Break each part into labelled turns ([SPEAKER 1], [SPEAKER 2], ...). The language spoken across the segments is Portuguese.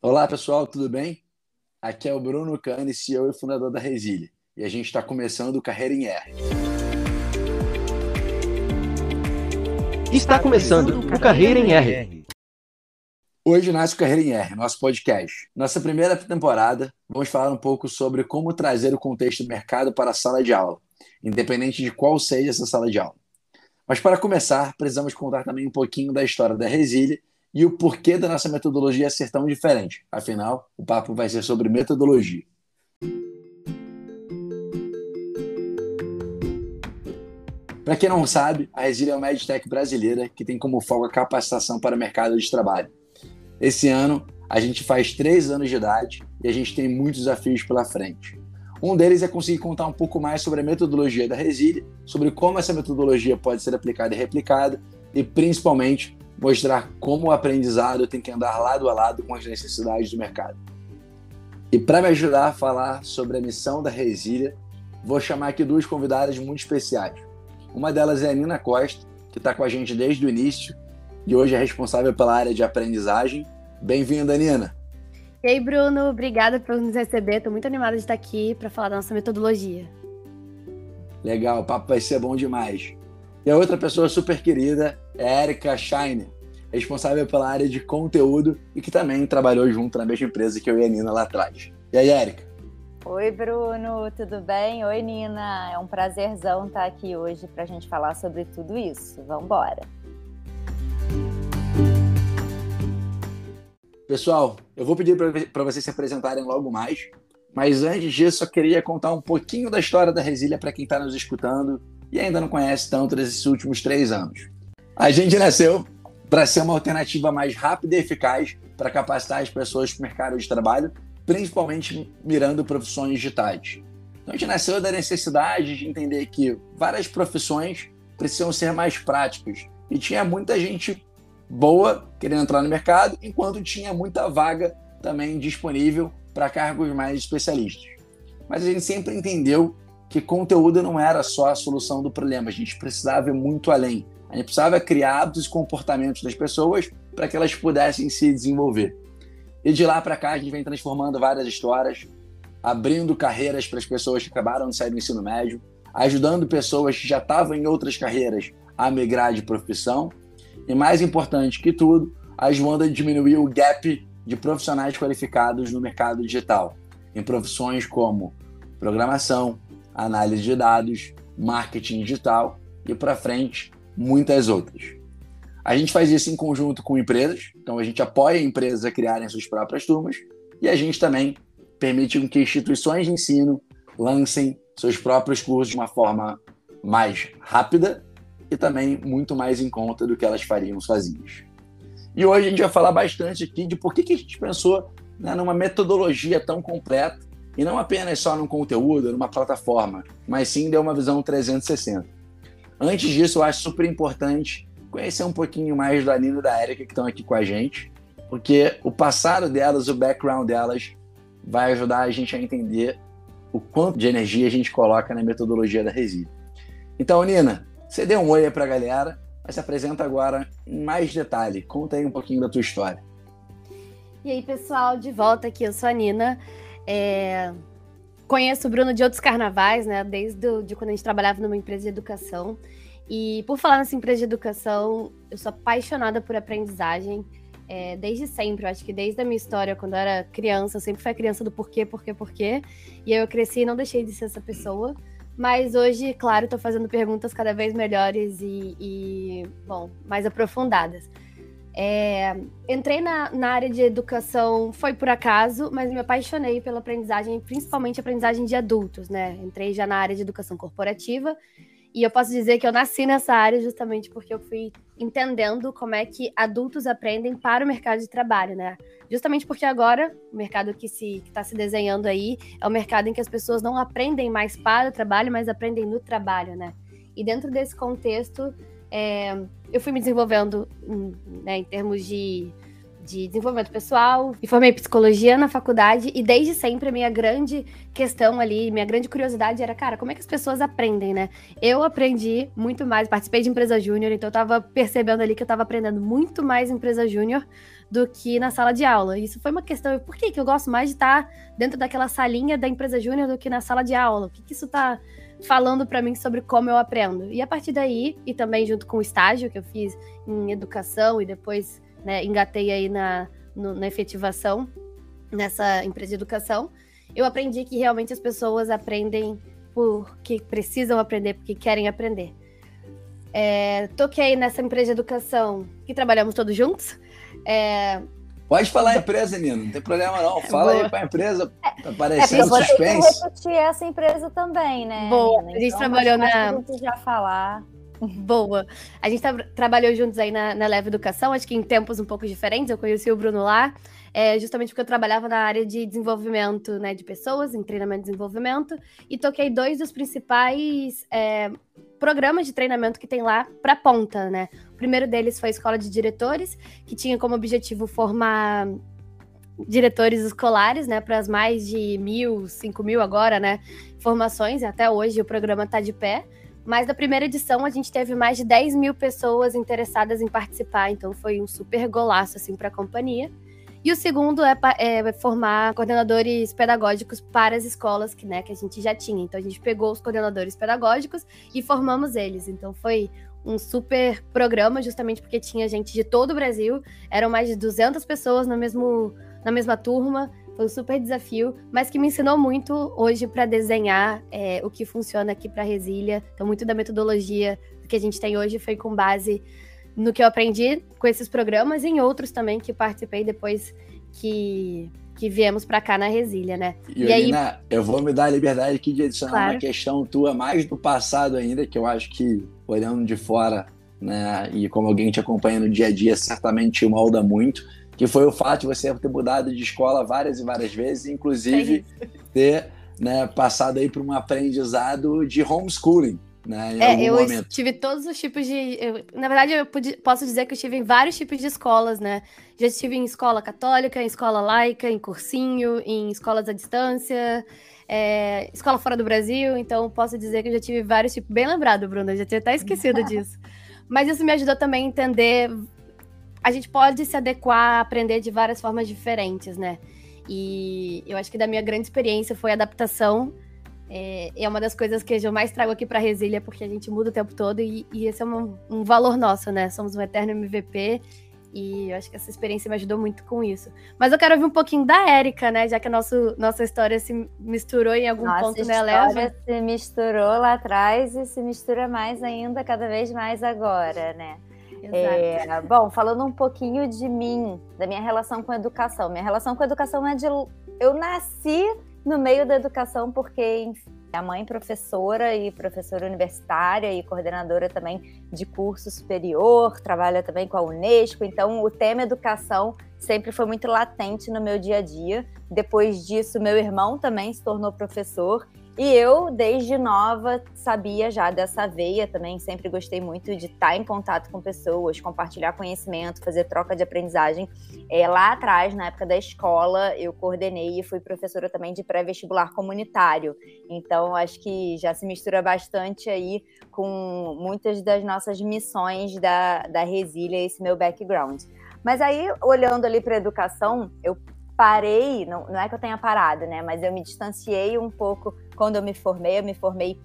[SPEAKER 1] Olá pessoal, tudo bem? Aqui é o Bruno Cane, CEO e fundador da Resile, e a gente está começando o Carreira em R.
[SPEAKER 2] Está começando o Carreira em R.
[SPEAKER 1] Hoje nasce o Carreira em R, nosso podcast. Nossa primeira temporada, vamos falar um pouco sobre como trazer o contexto do mercado para a sala de aula, independente de qual seja essa sala de aula. Mas para começar, precisamos contar também um pouquinho da história da Resile e o porquê da nossa metodologia ser tão diferente. Afinal, o papo vai ser sobre metodologia. Para quem não sabe, a Resília é uma edtech brasileira que tem como foco a capacitação para o mercado de trabalho. Esse ano, a gente faz três anos de idade e a gente tem muitos desafios pela frente. Um deles é conseguir contar um pouco mais sobre a metodologia da Resília, sobre como essa metodologia pode ser aplicada e replicada e, principalmente, mostrar como o aprendizado tem que andar lado a lado com as necessidades do mercado. E para me ajudar a falar sobre a missão da Resília, vou chamar aqui duas convidadas muito especiais. Uma delas é a Nina Costa, que está com a gente desde o início e hoje é responsável pela área de aprendizagem. Bem-vinda, Nina!
[SPEAKER 3] E aí, Bruno, obrigada por nos receber. Estou muito animada de estar aqui para falar da nossa metodologia.
[SPEAKER 1] Legal, o papo vai ser bom demais. E a outra pessoa super querida é a Erika Scheiner, responsável pela área de conteúdo e que também trabalhou junto na mesma empresa que eu e a Nina lá atrás. E aí, Erika?
[SPEAKER 4] Oi, Bruno, tudo bem? Oi, Nina. É um prazerzão estar aqui hoje para a gente falar sobre tudo isso. Vamos embora.
[SPEAKER 1] Pessoal, eu vou pedir para vocês se apresentarem logo mais, mas antes disso, eu queria contar um pouquinho da história da Resília para quem está nos escutando e ainda não conhece tanto desses últimos três anos. A gente nasceu para ser uma alternativa mais rápida e eficaz para capacitar as pessoas para o mercado de trabalho, principalmente mirando profissões digitais. Então a gente nasceu da necessidade de entender que várias profissões precisam ser mais práticas e tinha muita gente boa querendo entrar no mercado, enquanto tinha muita vaga também disponível para cargos mais especialistas. Mas a gente sempre entendeu que conteúdo não era só a solução do problema, a gente precisava ir muito além. A gente precisava criar hábitos e comportamentos das pessoas para que elas pudessem se desenvolver. E de lá para cá a gente vem transformando várias histórias, abrindo carreiras para as pessoas que acabaram de sair do ensino médio, ajudando pessoas que já estavam em outras carreiras a migrar de profissão e, mais importante que tudo, ajudando a diminuir o gap de profissionais qualificados no mercado digital, em profissões como programação, análise de dados, marketing digital e, para frente, muitas outras. A gente faz isso em conjunto com empresas, então a gente apoia empresas a criarem suas próprias turmas e a gente também permite que instituições de ensino lancem seus próprios cursos de uma forma mais rápida e também muito mais em conta do que elas fariam sozinhas. E hoje a gente vai falar bastante aqui de por que, a gente pensou né, numa metodologia tão completa e não apenas só num conteúdo, numa plataforma, mas sim deu uma visão 360. Antes disso, eu acho super importante conhecer um pouquinho mais da Nina e da Erika que estão aqui com a gente, porque o passado delas, o background delas, vai ajudar a gente a entender o quanto de energia a gente coloca na metodologia da Resília. Então, Nina, você deu um oi para a galera, mas se apresenta agora em mais detalhe. Conta aí um pouquinho da tua história.
[SPEAKER 3] E aí, pessoal, de volta aqui, eu sou a Nina. É... Conheço o Bruno de outros carnavais, né? Desde de quando a gente trabalhava numa empresa de educação. E por falar nessa empresa de educação, eu sou apaixonada por aprendizagem. É, desde sempre, eu acho que desde a minha história, quando eu era criança, eu sempre fui a criança do porquê, porquê, porquê. E eu cresci e não deixei de ser essa pessoa. Mas hoje, claro, estou fazendo perguntas cada vez melhores e, e bom, mais aprofundadas. É, entrei na, na, área de educação, foi por acaso, mas me apaixonei pela aprendizagem, principalmente aprendizagem de adultos, né? Entrei já na área de educação corporativa e eu posso dizer que eu nasci nessa área justamente porque eu fui entendendo como é que adultos aprendem para o mercado de trabalho, né? Justamente porque agora o mercado que se está se desenhando aí é o mercado em que as pessoas não aprendem mais para o trabalho, mas aprendem no trabalho, né? E dentro desse contexto, é, eu fui me desenvolvendo né, em termos de, de desenvolvimento pessoal, me formei psicologia na faculdade e desde sempre a minha grande questão ali, minha grande curiosidade era, cara, como é que as pessoas aprendem, né? Eu aprendi muito mais, participei de empresa júnior, então eu tava percebendo ali que eu tava aprendendo muito mais em empresa júnior do que na sala de aula. Isso foi uma questão, por que, que eu gosto mais de estar dentro daquela salinha da empresa júnior do que na sala de aula? O que, que isso tá falando para mim sobre como eu aprendo? E a partir daí, e também junto com o estágio que eu fiz em educação e depois né, engatei aí na, no, na efetivação nessa empresa de educação, eu aprendi que realmente as pessoas aprendem porque precisam aprender, porque querem aprender. É, toquei nessa empresa de educação que trabalhamos todos juntos. É,
[SPEAKER 1] Pode falar a empresa, Nino, não tem problema não. Fala Boa. aí para a empresa, tá parecendo
[SPEAKER 4] é, eu
[SPEAKER 1] suspense.
[SPEAKER 4] Que repetir essa empresa também, né?
[SPEAKER 3] Boa, Nina? a gente
[SPEAKER 4] então,
[SPEAKER 3] trabalhou na...
[SPEAKER 4] já falar.
[SPEAKER 3] Boa. A gente tra trabalhou juntos aí na, na Leve Educação, acho que em tempos um pouco diferentes. Eu conheci o Bruno lá, é, justamente porque eu trabalhava na área de desenvolvimento né, de pessoas, em treinamento e desenvolvimento, e toquei dois dos principais é, programas de treinamento que tem lá para ponta, né? Primeiro deles foi a Escola de Diretores, que tinha como objetivo formar diretores escolares, né, para as mais de mil, cinco mil agora, né, formações, até hoje o programa está de pé. Mas na primeira edição a gente teve mais de 10 mil pessoas interessadas em participar, então foi um super golaço assim para a companhia. E o segundo é, é, formar coordenadores pedagógicos para as escolas que, né, que a gente já tinha. Então a gente pegou os coordenadores pedagógicos e formamos eles. Então foi um super programa, justamente porque tinha gente de todo o Brasil. Eram mais de 200 pessoas no mesmo, na mesma turma. Foi um super desafio, mas que me ensinou muito hoje para desenhar é, o que funciona aqui para Resília. Então, muito da metodologia que a gente tem hoje foi com base no que eu aprendi com esses programas e em outros também que participei depois que, que viemos para cá na Resília, né?
[SPEAKER 1] E, e aí, eu vou me dar a liberdade aqui de adicionar claro. uma questão tua mais do passado ainda, que eu acho que, olhando de fora, né, e como alguém te acompanha no dia a dia, certamente te molda muito que foi o fato de você ter mudado de escola várias e várias vezes, inclusive ter né, passado aí por um aprendizado de homeschooling. Né,
[SPEAKER 3] é, eu
[SPEAKER 1] momento.
[SPEAKER 3] tive todos os tipos de. Eu, na verdade, eu pude, posso dizer que eu estive em vários tipos de escolas, né? Já estive em escola católica, em escola laica, em cursinho, em escolas à distância, é, escola fora do Brasil. Então, posso dizer que eu já tive vários tipos. Bem lembrado, Bruna, já tinha até esquecido disso. Mas isso me ajudou também a entender a gente pode se adequar, aprender de várias formas diferentes, né? E eu acho que da minha grande experiência foi a adaptação. É, é uma das coisas que eu mais trago aqui para Resília, porque a gente muda o tempo todo e, e esse é um, um, valor nosso, né? Somos um eterno MVP e eu acho que essa experiência me ajudou muito com isso. Mas eu quero ouvir um pouquinho da Érica, né? Já que a nosso, nossa história se misturou em algum
[SPEAKER 4] nossa
[SPEAKER 3] ponto,
[SPEAKER 4] né,
[SPEAKER 3] Leva?
[SPEAKER 4] Nossa se misturou lá atrás e se mistura mais ainda, cada vez mais agora, né? É, bom, falando um pouquinho de mim, da minha relação com a educação. Minha relação com a educação é de. Eu nasci no meio da educação porque, enfim, a mãe professora e professora universitária e coordenadora também de curso superior, trabalha também com a Unesco, então o tema educação sempre foi muito latente no meu dia a dia. Depois disso, meu irmão também se tornou professor e eu, desde nova, sabia já dessa veia também, sempre gostei muito de estar em contato com pessoas, compartilhar conhecimento, fazer troca de aprendizagem. É, lá atrás, na época da escola, eu coordenei e fui professora também de pré-vestibular comunitário. Então, acho que já se mistura bastante aí com muitas das nossas missões da, da Resília, esse meu background. Mas aí, olhando ali para a educação, eu parei, não, não é que eu tenha parado, né? Mas eu me distanciei um pouco quando eu me formei. Eu me formei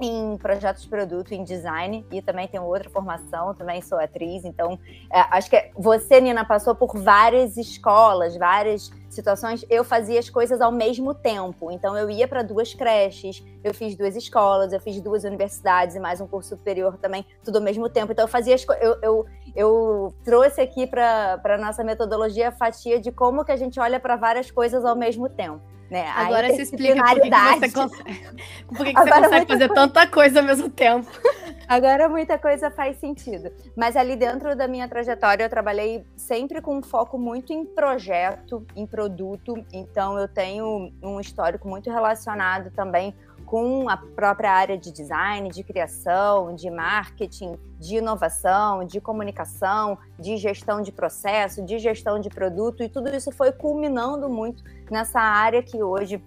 [SPEAKER 4] em projetos de produto, em design, e também tenho outra formação, também sou atriz, então é, acho que você, Nina, passou por várias escolas, várias situações, eu fazia as coisas ao mesmo tempo, então eu ia para duas creches, eu fiz duas escolas, eu fiz duas universidades e mais um curso superior também, tudo ao mesmo tempo, então eu fazia as eu, eu, eu trouxe aqui para a nossa metodologia a fatia de como que a gente olha para várias coisas ao mesmo tempo. Né?
[SPEAKER 3] Agora se explica por que, você consegue, por que, que você consegue fazer coisa... tanta coisa ao mesmo tempo.
[SPEAKER 4] Agora muita coisa faz sentido. Mas ali dentro da minha trajetória eu trabalhei sempre com um foco muito em projeto, em produto. Então eu tenho um histórico muito relacionado também com a própria área de design, de criação, de marketing, de inovação, de comunicação, de gestão de processo, de gestão de produto, e tudo isso foi culminando muito nessa área que hoje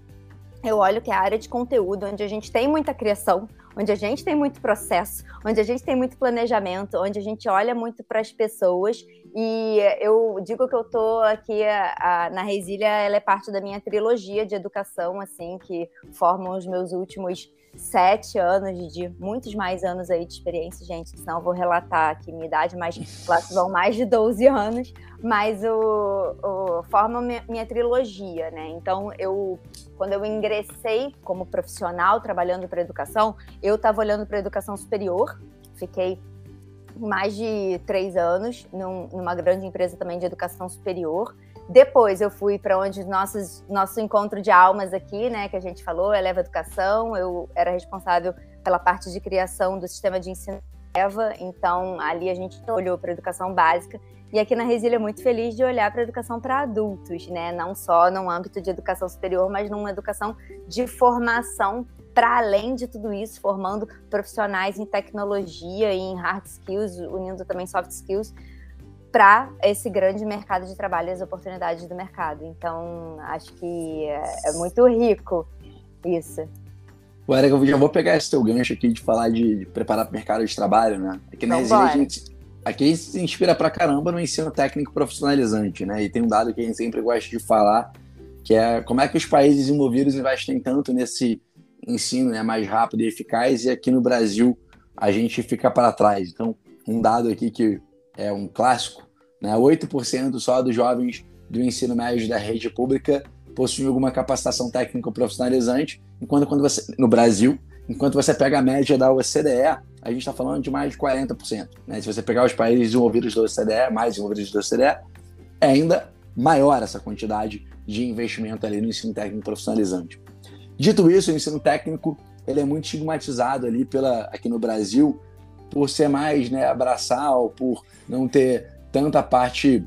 [SPEAKER 4] eu olho que é a área de conteúdo, onde a gente tem muita criação, onde a gente tem muito processo, onde a gente tem muito planejamento, onde a gente olha muito para as pessoas. E eu digo que eu estou aqui a, a, na Resília, ela é parte da minha trilogia de educação, assim, que formam os meus últimos sete anos, de muitos mais anos aí de experiência, gente, senão eu vou relatar aqui minha idade, mas lá vão mais de 12 anos, mas o, o forma minha, minha, trilogia, né? Então, eu, quando eu ingressei como profissional trabalhando para educação, eu estava olhando para educação superior, fiquei mais de três anos num, numa grande empresa também de educação superior, depois eu fui para onde nossos, nosso encontro de almas aqui, né, que a gente falou, Eleva Educação. Eu era responsável pela parte de criação do sistema de ensino Eleva, então ali a gente olhou para a educação básica. E aqui na Resília é muito feliz de olhar para a educação para adultos, né? Não só no âmbito de educação superior, mas numa educação de formação para além de tudo isso, formando profissionais em tecnologia e em hard skills, unindo também soft skills, para esse grande mercado de trabalho e as oportunidades do mercado. Então, acho que é, é muito rico isso.
[SPEAKER 1] O Eric, eu já vou pegar esse teu gancho aqui de falar de, de preparar para o mercado de trabalho, né? Aqui na Resília, a gente, aqui a gente se inspira pra caramba no ensino técnico profissionalizante, né? E tem um dado que a gente sempre gosta de falar, que é como é que os países desenvolvidos investem tanto nesse ensino né, mais rápido e eficaz, e aqui no Brasil a gente fica para trás. Então, um dado aqui que é um clássico, né? 8% só dos jovens do ensino médio da rede pública possuem alguma capacitação técnica profissionalizante, enquanto quando você, no Brasil, enquanto você pega a média da OCDE, a gente está falando de mais de 40%. Né? Se você pegar os países desenvolvidos da OCDE, mais desenvolvidos da OCDE, é ainda maior essa quantidade de investimento ali no ensino técnico profissionalizante. Dito isso, o ensino técnico ele é muito estigmatizado ali pela, aqui no Brasil por ser mais né, abraçal, por não ter tanta parte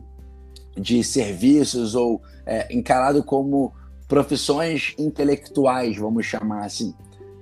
[SPEAKER 1] de serviços ou é, encarado como profissões intelectuais, vamos chamar assim.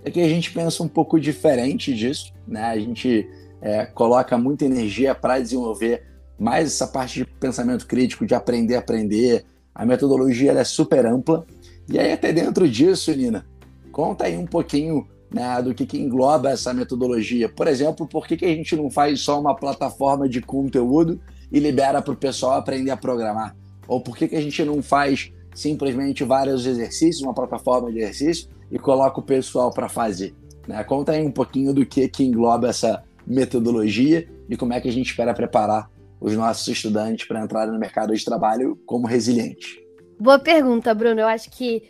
[SPEAKER 1] Aqui a gente pensa um pouco diferente disso, né? A gente é, coloca muita energia para desenvolver mais essa parte de pensamento crítico, de aprender a aprender. A metodologia é super ampla. E aí, até dentro disso, Nina, conta aí um pouquinho né, do que, que, engloba essa metodologia. Por exemplo, por que, que a gente não faz só uma plataforma de conteúdo e libera para o pessoal aprender a programar? Ou por que, que a gente não faz simplesmente vários exercícios, uma plataforma de exercício, e coloca o pessoal para fazer? Né? Conta aí um pouquinho do que, que engloba essa metodologia e como é que a gente espera preparar os nossos estudantes para entrar no mercado de trabalho como resilientes.
[SPEAKER 3] Boa pergunta, Bruno. Eu acho que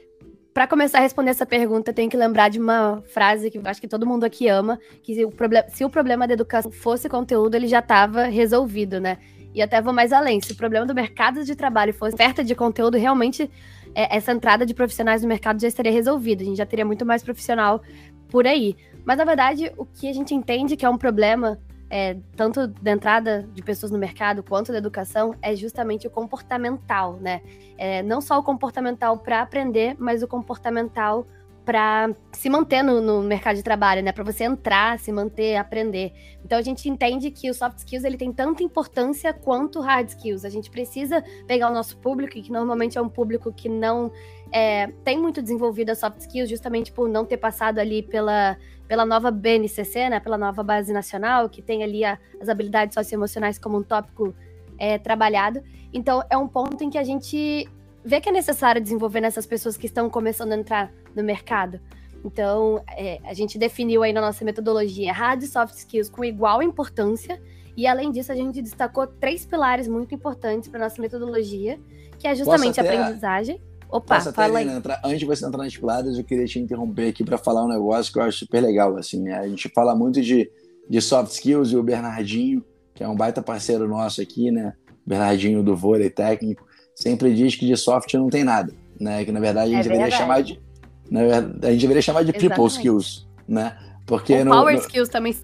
[SPEAKER 3] para começar a responder essa pergunta, eu tenho que lembrar de uma frase que eu acho que todo mundo aqui ama, que se o, problema, se o problema da educação fosse conteúdo, ele já estava resolvido, né? E até vou mais além, se o problema do mercado de trabalho fosse oferta de conteúdo, realmente é, essa entrada de profissionais no mercado já estaria resolvida, a gente já teria muito mais profissional por aí. Mas, na verdade, o que a gente entende que é um problema é, tanto da entrada de pessoas no mercado quanto da educação, é justamente o comportamental, né? É, não só o comportamental para aprender, mas o comportamental para se manter no, no, mercado de trabalho, né? Para você entrar, se manter, aprender. Então a gente entende que o soft skills ele tem tanta importância quanto hard skills. A gente precisa pegar o nosso público, que normalmente é um público que não é, tem muito desenvolvido a soft skills, justamente por não ter passado ali pela pela nova BNCC, né, pela nova base nacional, que tem ali a, as habilidades socioemocionais como um tópico é, trabalhado. Então, é um ponto em que a gente vê que é necessário desenvolver nessas pessoas que estão começando a entrar no mercado. Então, é, a gente definiu aí na nossa metodologia hard e soft skills com igual importância, e além disso, a gente destacou três pilares muito importantes para nossa metodologia, que é justamente a aprendizagem. Opa, Posso fala aí.
[SPEAKER 1] Entrar, antes de você entrar nas piladas, eu queria te interromper aqui para falar um negócio que eu acho super legal. Assim, né? A gente fala muito de, de soft skills e o Bernardinho, que é um baita parceiro nosso aqui, né? Bernardinho do vôlei técnico, sempre diz que de soft não tem nada, né? Que na verdade a gente é deveria chamar de. Na verdade, a gente deveria chamar de Exatamente. people skills, né? Porque
[SPEAKER 3] Ou no, power no, skills também.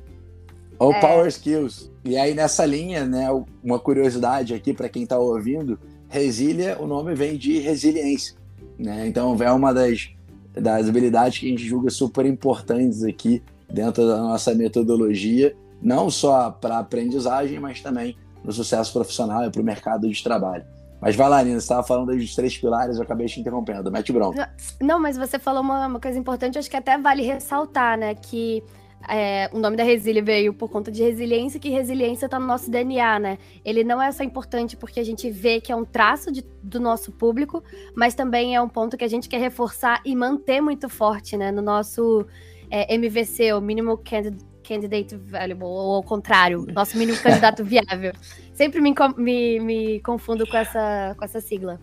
[SPEAKER 1] Ou é. power skills. E aí nessa linha, né, uma curiosidade aqui para quem está ouvindo, Resília, o nome vem de resiliência. Né? Então, é uma das das habilidades que a gente julga super importantes aqui dentro da nossa metodologia, não só para aprendizagem, mas também no sucesso profissional e para o mercado de trabalho. Mas vai lá, Nina, você estava falando dos três pilares, eu acabei te interrompendo. Mete bronca.
[SPEAKER 3] Não, mas você falou uma, uma coisa importante, acho que até vale ressaltar, né? Que é, o nome da Resília veio por conta de resiliência, que resiliência está no nosso DNA, né? Ele não é só importante porque a gente vê que é um traço de, do nosso público, mas também é um ponto que a gente quer reforçar e manter muito forte, né? No nosso é, MVC, o Minimal Candidate candidate valuable, ou ao contrário, nosso mínimo candidato viável. Sempre me, me, me confundo com essa, com essa sigla.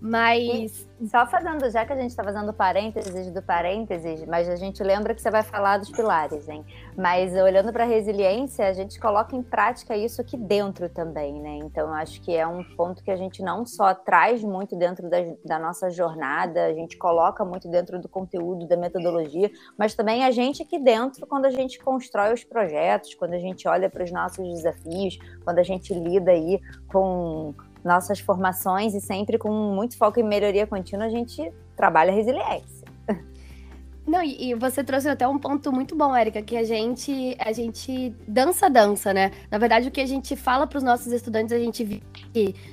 [SPEAKER 3] Mas.
[SPEAKER 4] E só fazendo, já que a gente está fazendo parênteses do parênteses, mas a gente lembra que você vai falar dos pilares, hein? Mas olhando para a resiliência, a gente coloca em prática isso aqui dentro também, né? Então, acho que é um ponto que a gente não só traz muito dentro da, da nossa jornada, a gente coloca muito dentro do conteúdo, da metodologia, mas também a gente aqui dentro, quando a gente constrói os projetos, quando a gente olha para os nossos desafios, quando a gente lida aí com nossas formações e sempre com muito foco em melhoria contínua, a gente trabalha resiliência.
[SPEAKER 3] Não, e, e, você trouxe até um ponto muito bom, Érica, que a gente a gente dança dança, né? Na verdade, o que a gente fala para os nossos estudantes, a gente vive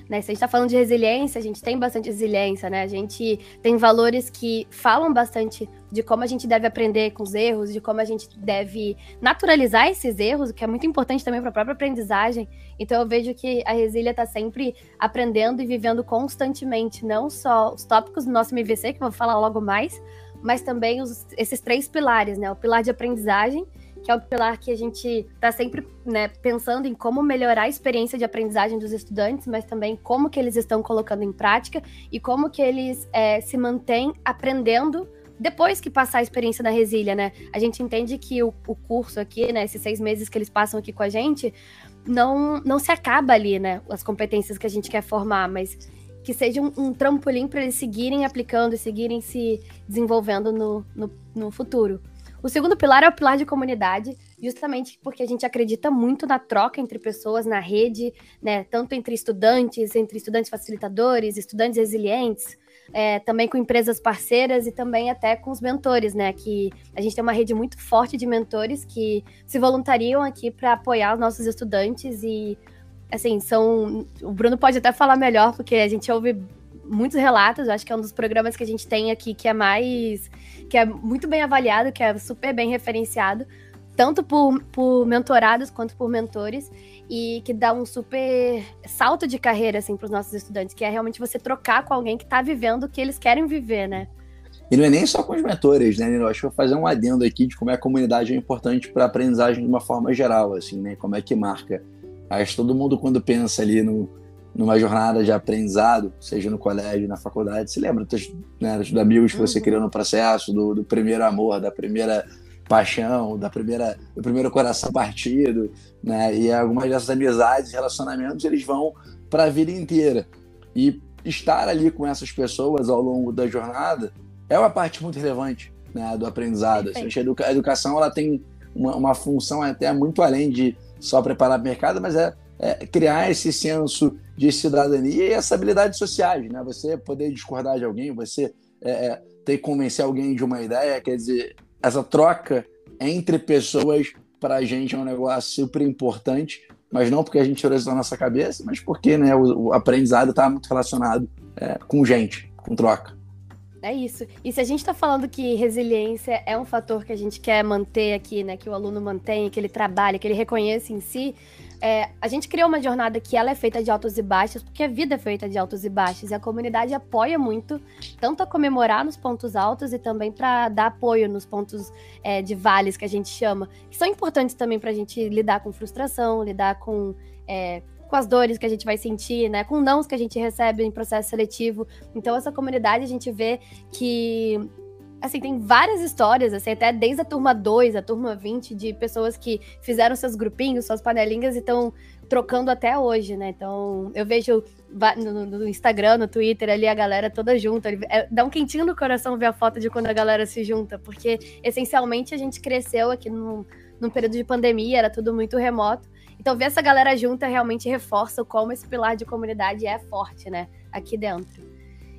[SPEAKER 3] né, se a gente está falando de resiliência, a gente tem bastante resiliência, né? A gente tem valores que falam bastante de como a gente deve aprender com os erros, de como a gente deve naturalizar esses erros, o que é muito importante também para a própria aprendizagem. Então eu vejo que a Resília está sempre aprendendo e vivendo constantemente, não só os tópicos do nosso MVC, que eu vou falar logo mais, mas também os, esses três pilares, né? O pilar de aprendizagem, que é o pilar que a gente está sempre né, pensando em como melhorar a experiência de aprendizagem dos estudantes, mas também como que eles estão colocando em prática e como que eles é, se mantêm aprendendo depois que passar a experiência na Resília, né? A gente entende que o, o, curso aqui, né, esses seis meses que eles passam aqui com a gente, não, não se acaba ali, né? As competências que a gente quer formar, mas que seja um, um trampolim para eles seguirem aplicando e seguirem se desenvolvendo no, no, no futuro. O segundo pilar é o pilar de comunidade, justamente porque a gente acredita muito na troca entre pessoas, na rede, né? Tanto entre estudantes, entre estudantes facilitadores, estudantes resilientes, é, também com empresas parceiras e também até com os mentores, né? Que a gente tem uma rede muito forte de mentores que se voluntariam aqui para apoiar os nossos estudantes e assim, são. O Bruno pode até falar melhor, porque a gente ouve muitos relatos. Eu acho que é um dos programas que a gente tem aqui que é mais. que é muito bem avaliado, que é super bem referenciado, tanto por, por mentorados quanto por mentores, e que dá um super salto de carreira, assim, para os nossos estudantes, que é realmente você trocar com alguém que está vivendo o que eles querem viver, né?
[SPEAKER 1] E não é nem só com os mentores, né, Nino? Acho que vou fazer um adendo aqui de como é a comunidade é importante para a aprendizagem de uma forma geral, assim, né? Como é que marca Que todo mundo, quando pensa ali no, numa jornada de aprendizado, seja no colégio, na faculdade, se lembra dos, né, dos amigos que você uhum. criou no processo, do, do, primeiro amor, da primeira paixão, da primeira, do primeiro coração partido, né? E algumas dessas amizades, relacionamentos, eles vão para a vida inteira. E estar ali com essas pessoas ao longo da jornada é uma parte muito relevante né, do aprendizado. Assim, a educação ela tem uma, uma função até muito além de só preparar o mercado, mas é, é, criar esse senso de cidadania e essa habilidade sociais, né? Você poder discordar de alguém, você é, é, ter que convencer alguém de uma ideia, quer dizer, essa troca entre pessoas para a gente é um negócio super importante, mas não porque a gente tirou isso da nossa cabeça, mas porque né, o, o aprendizado está muito relacionado é, com gente, com troca.
[SPEAKER 3] É isso. E se a gente está falando que resiliência é um fator que a gente quer manter aqui, né? Que o aluno mantenha, que ele trabalhe, que ele reconheça em si, é, a gente criou uma jornada que ela é feita de altos e baixos, porque a vida é feita de altos e baixos, e a comunidade apoia muito, tanto a comemorar nos pontos altos e também para dar apoio nos pontos é, de vales que a gente chama, que são importantes também para a gente lidar com frustração, lidar com é, com as dores que a gente vai sentir, né? Com nãos que a gente recebe em processo seletivo. Então, essa comunidade a gente vê que assim, tem várias histórias, assim, até desde a turma 2, a turma 20, de pessoas que fizeram seus grupinhos, suas panelinhas e estão trocando até hoje, né? Então, eu vejo no, no, Instagram, no Twitter, ali a galera toda junta. É, dá um quentinho no coração ver a foto de quando a galera se junta, porque essencialmente a gente cresceu aqui num, num período de pandemia, era tudo muito remoto. Então, ver essa galera junta realmente reforça como esse pilar de comunidade é forte, né? Aqui dentro.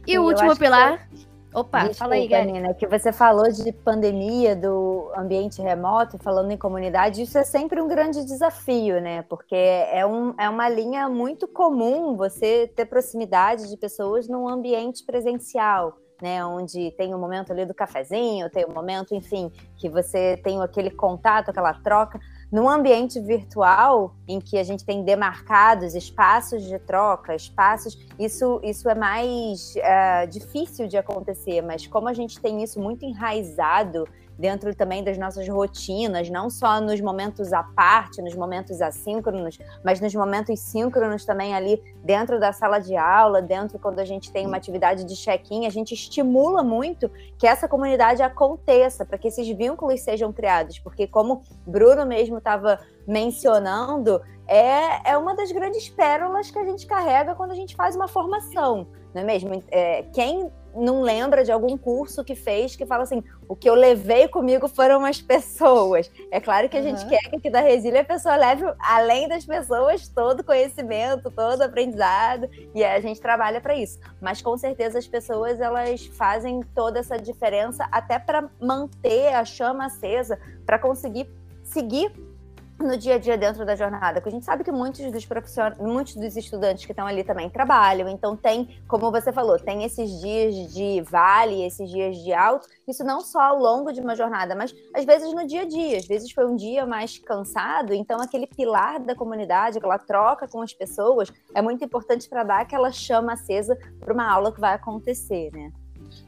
[SPEAKER 3] E Sim, o último pilar. Opa, Desculpa, fala aí, Gary.
[SPEAKER 4] Nina, que você falou de pandemia, do ambiente remoto, falando em comunidade, isso é sempre um grande desafio, né? Porque é, um, é uma linha muito comum você ter proximidade de pessoas num ambiente presencial. Né, onde tem o um momento ali do cafezinho, tem o um momento, enfim, que você tem aquele contato, aquela troca. Num ambiente virtual, em que a gente tem demarcados espaços de troca, espaços, isso, isso é mais uh, difícil de acontecer, mas como a gente tem isso muito enraizado dentro também das nossas rotinas, não só nos momentos à parte, nos momentos assíncronos, mas nos momentos síncronos também ali dentro da sala de aula, dentro quando a gente tem uma atividade de check-in, a gente estimula muito que essa comunidade aconteça, para que esses vínculos sejam criados, porque como Bruno mesmo estava mencionando, é, é uma das grandes pérolas que a gente carrega quando a gente faz uma formação, não é mesmo? É, quem não lembra de algum curso que fez que fala assim: o que eu levei comigo foram as pessoas. É claro que a uhum. gente quer que aqui da Resília a pessoa leve, além das pessoas, todo conhecimento, todo aprendizado, e a gente trabalha para isso. Mas com certeza as pessoas elas fazem toda essa diferença até para manter a chama acesa, para conseguir seguir no dia a dia dentro da jornada, porque a gente sabe que muitos dos profissionais, muitos dos estudantes que estão ali também trabalham, então tem, como você falou, tem esses dias de vale, esses dias de alto, isso não só ao longo de uma jornada, mas às vezes no dia a dia, às vezes foi um dia mais cansado, então aquele pilar da comunidade, aquela troca com as pessoas, é muito importante para dar aquela chama acesa para uma aula que vai acontecer, né?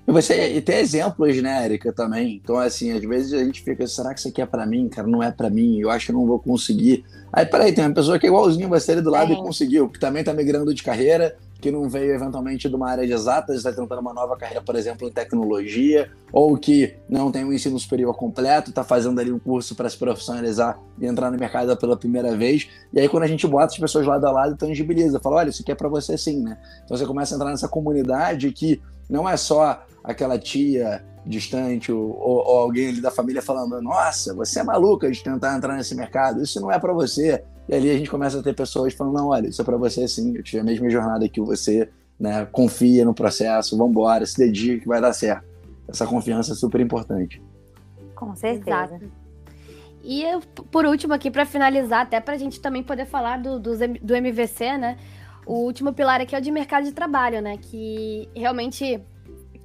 [SPEAKER 1] E, você, e tem exemplos, né, Erika, também. Então, assim, às vezes a gente fica, será que isso aqui é para mim? Cara, não é para mim, eu acho que eu não vou conseguir. Aí, peraí, tem uma pessoa que é igualzinho você ali do lado é. e conseguiu, que também tá migrando de carreira, que não veio eventualmente de uma área de exatas, está tentando uma nova carreira, por exemplo, em tecnologia, ou que não tem um ensino superior completo, está fazendo ali um curso para se profissionalizar e entrar no mercado pela primeira vez. E aí, quando a gente bota as pessoas lado a lado, tangibiliza, fala: olha, isso aqui é para você sim, né? Então você começa a entrar nessa comunidade que não é só aquela tia distante ou, ou, alguém ali da família falando: Nossa, você é maluca de tentar entrar nesse mercado, isso não é para você. E ali a gente começa a ter pessoas falando: Não, olha, isso é para você sim, eu tive a mesma jornada que você, né? confia no processo, vamos embora, se dedique que vai dar certo. Essa confiança é super importante.
[SPEAKER 4] Com certeza. Exato.
[SPEAKER 3] E por último, aqui para finalizar, até para a gente também poder falar do, do, do MVC, né? O último pilar aqui é o de mercado de trabalho, né? Que realmente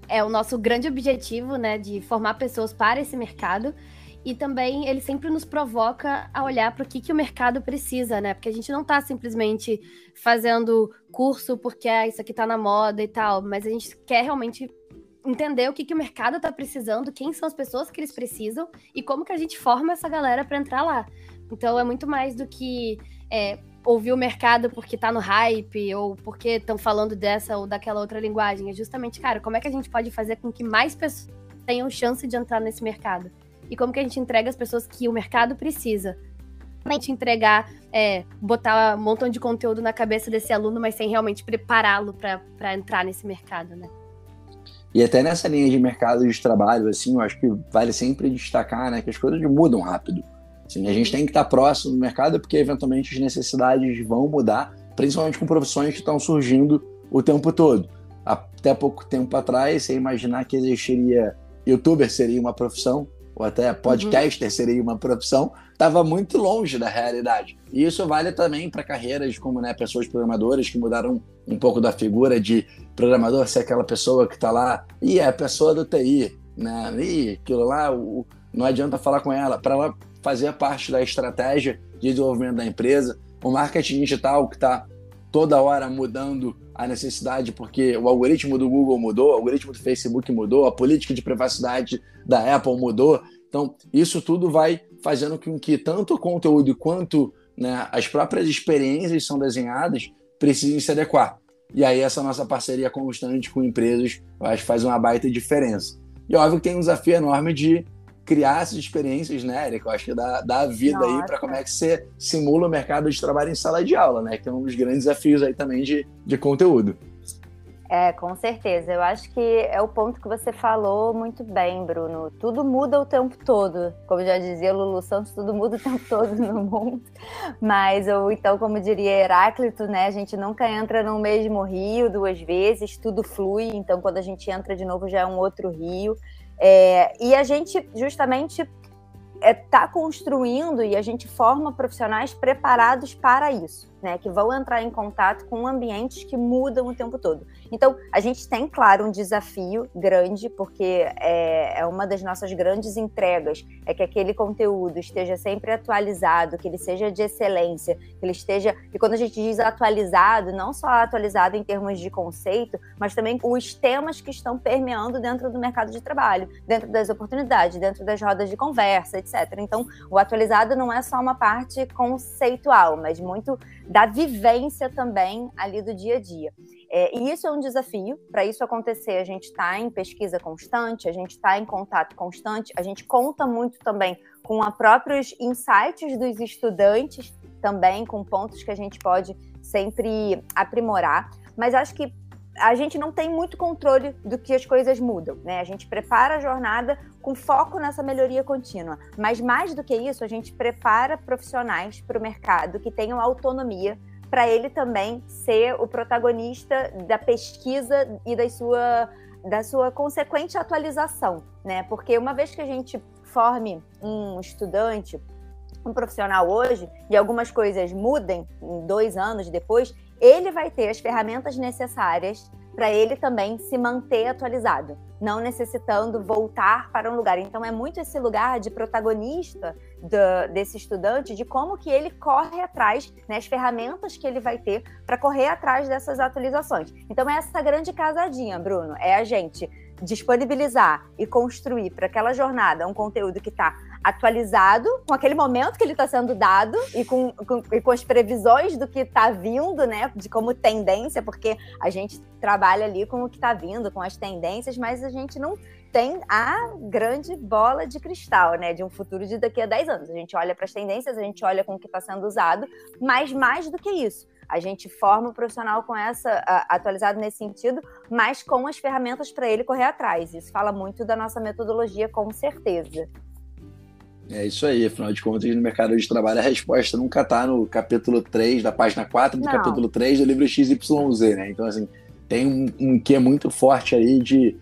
[SPEAKER 3] é o nosso grande objetivo, né? De formar pessoas para esse mercado. E também ele sempre nos provoca a olhar para o que, que o mercado precisa, né? Porque a gente não está simplesmente fazendo curso porque ah, isso aqui está na moda e tal, mas a gente quer realmente entender o que, que o mercado está precisando, quem são as pessoas que eles precisam e como que a gente forma essa galera para entrar lá. Então é muito mais do que é, ouvir o mercado porque tá no hype ou porque estão falando dessa ou daquela outra linguagem. É justamente, cara, como é que a gente pode fazer com que mais pessoas tenham chance de entrar nesse mercado? E como que a gente entrega as pessoas que o mercado precisa? A gente entregar, é, botar um montão de conteúdo na cabeça desse aluno, mas sem realmente prepará-lo para entrar nesse mercado, né?
[SPEAKER 1] E até nessa linha de mercado de trabalho, assim, eu acho que vale sempre destacar, né, que as coisas mudam rápido. Assim, a gente tem que estar próximo do mercado porque eventualmente as necessidades vão mudar, principalmente com profissões que estão surgindo o tempo todo. Até pouco tempo atrás, você imaginar que existiria youtuber seria uma profissão, ou até podcaster uhum. seria uma profissão, estava muito longe da realidade. E isso vale também para carreiras como né, pessoas programadoras que mudaram um pouco da figura de programador ser aquela pessoa que está lá, e é a pessoa do TI, né? E aquilo lá, o, não adianta falar com ela. Para ela fazer parte da estratégia de desenvolvimento da empresa. O marketing digital que está toda hora mudando a necessidade, porque o algoritmo do Google mudou, o algoritmo do Facebook mudou, a política de privacidade da Apple mudou. Então, isso tudo vai fazendo com que tanto o conteúdo quanto né, as próprias experiências são desenhadas precisem se adequar. E aí, essa nossa parceria constante com empresas, eu acho que faz uma baita diferença. E óbvio que tem um desafio enorme de criar essas experiências, né, Erika? Eu acho que dá, dá vida Nossa. aí para como é que você simula o mercado de trabalho em sala de aula, né? Que é um dos grandes desafios aí também de, de conteúdo.
[SPEAKER 4] É, com certeza. Eu acho que é o ponto que você falou muito bem, Bruno. Tudo muda o tempo todo. Como já dizia Lulu Santos, tudo muda o tempo todo no mundo. Mas, ou então, como diria Heráclito, né? A gente nunca entra no mesmo rio duas vezes, tudo flui. Então, quando a gente entra de novo, já é um outro rio. É, e a gente, justamente, está é, tá construindo e a gente forma profissionais preparados para isso né, que vão entrar em contato com ambientes que mudam o tempo todo. Então, a gente tem, claro, um desafio grande, porque é, é, uma das nossas grandes entregas, é que aquele conteúdo esteja sempre atualizado, que ele seja de excelência, que ele esteja. E quando a gente diz atualizado, não só atualizado em termos de conceito, mas também os temas que estão permeando dentro do mercado de trabalho, dentro das oportunidades, dentro das rodas de conversa, etc. Então, o atualizado não é só uma parte conceitual, mas muito da vivência também ali do dia a dia. É, e isso é um desafio. Para isso acontecer, a gente está em pesquisa constante, a gente está em contato constante, a gente conta muito também com os próprios insights dos estudantes, também com pontos que a gente pode sempre aprimorar. Mas acho que a gente não tem muito controle do que as coisas mudam, né? A gente prepara a jornada com foco nessa melhoria contínua. Mas mais do que isso, a gente prepara profissionais para o mercado que tenham autonomia para ele também ser o protagonista da pesquisa e da sua, da sua consequente atualização, né? Porque uma vez que a gente forme um estudante, um profissional hoje, e algumas coisas mudem em dois anos depois, ele vai ter as ferramentas necessárias para ele também se manter atualizado, não necessitando voltar para um lugar. Então é muito esse lugar de protagonista do, desse estudante, de como que ele corre atrás, né, as ferramentas que ele vai ter para correr atrás dessas atualizações. Então é essa grande casadinha, Bruno, é a gente disponibilizar e construir para aquela jornada um conteúdo que está atualizado com aquele momento que ele está sendo dado e com, com, e com as previsões do que está vindo, né? De como tendência, porque a gente trabalha ali com o que está vindo, com as tendências, mas a gente não tem a grande bola de cristal, né? De um futuro de daqui a 10 anos. A gente olha para as tendências, a gente olha com o que está sendo usado, mas mais do que isso a gente forma o profissional com essa atualizado nesse sentido, mas com as ferramentas para ele correr atrás. Isso fala muito da nossa metodologia, com certeza.
[SPEAKER 1] É isso aí, afinal de contas, no mercado de trabalho a resposta nunca está no capítulo 3, da página 4 do Não. capítulo 3 do livro XYZ, né? Então, assim, tem um, um que é muito forte aí de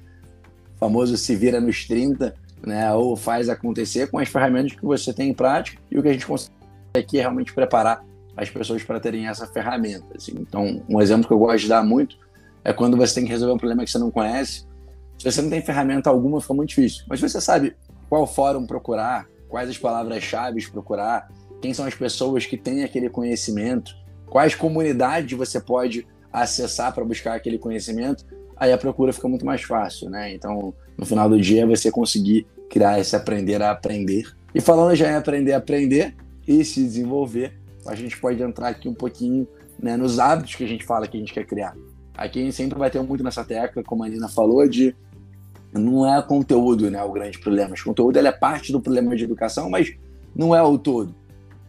[SPEAKER 1] famoso se vira nos 30, né? Ou faz acontecer com as ferramentas que você tem em prática e o que a gente consegue aqui é realmente preparar as pessoas para terem essa ferramenta. Assim. Então, um exemplo que eu gosto de dar muito é quando você tem que resolver um problema que você não conhece. Se você não tem ferramenta alguma, fica muito difícil. Mas se você sabe qual fórum procurar, quais as palavras-chave procurar, quem são as pessoas que têm aquele conhecimento, quais comunidades você pode acessar para buscar aquele conhecimento, aí a procura fica muito mais fácil, né? Então, no final do dia, você conseguir criar esse aprender a aprender. E falando já em aprender a aprender e se desenvolver, a gente pode entrar aqui um pouquinho né, nos hábitos que a gente fala que a gente quer criar. Aqui a gente sempre vai ter muito nessa tecla, como a Nina falou, de não é conteúdo né, o grande problema. O conteúdo é parte do problema de educação, mas não é o todo.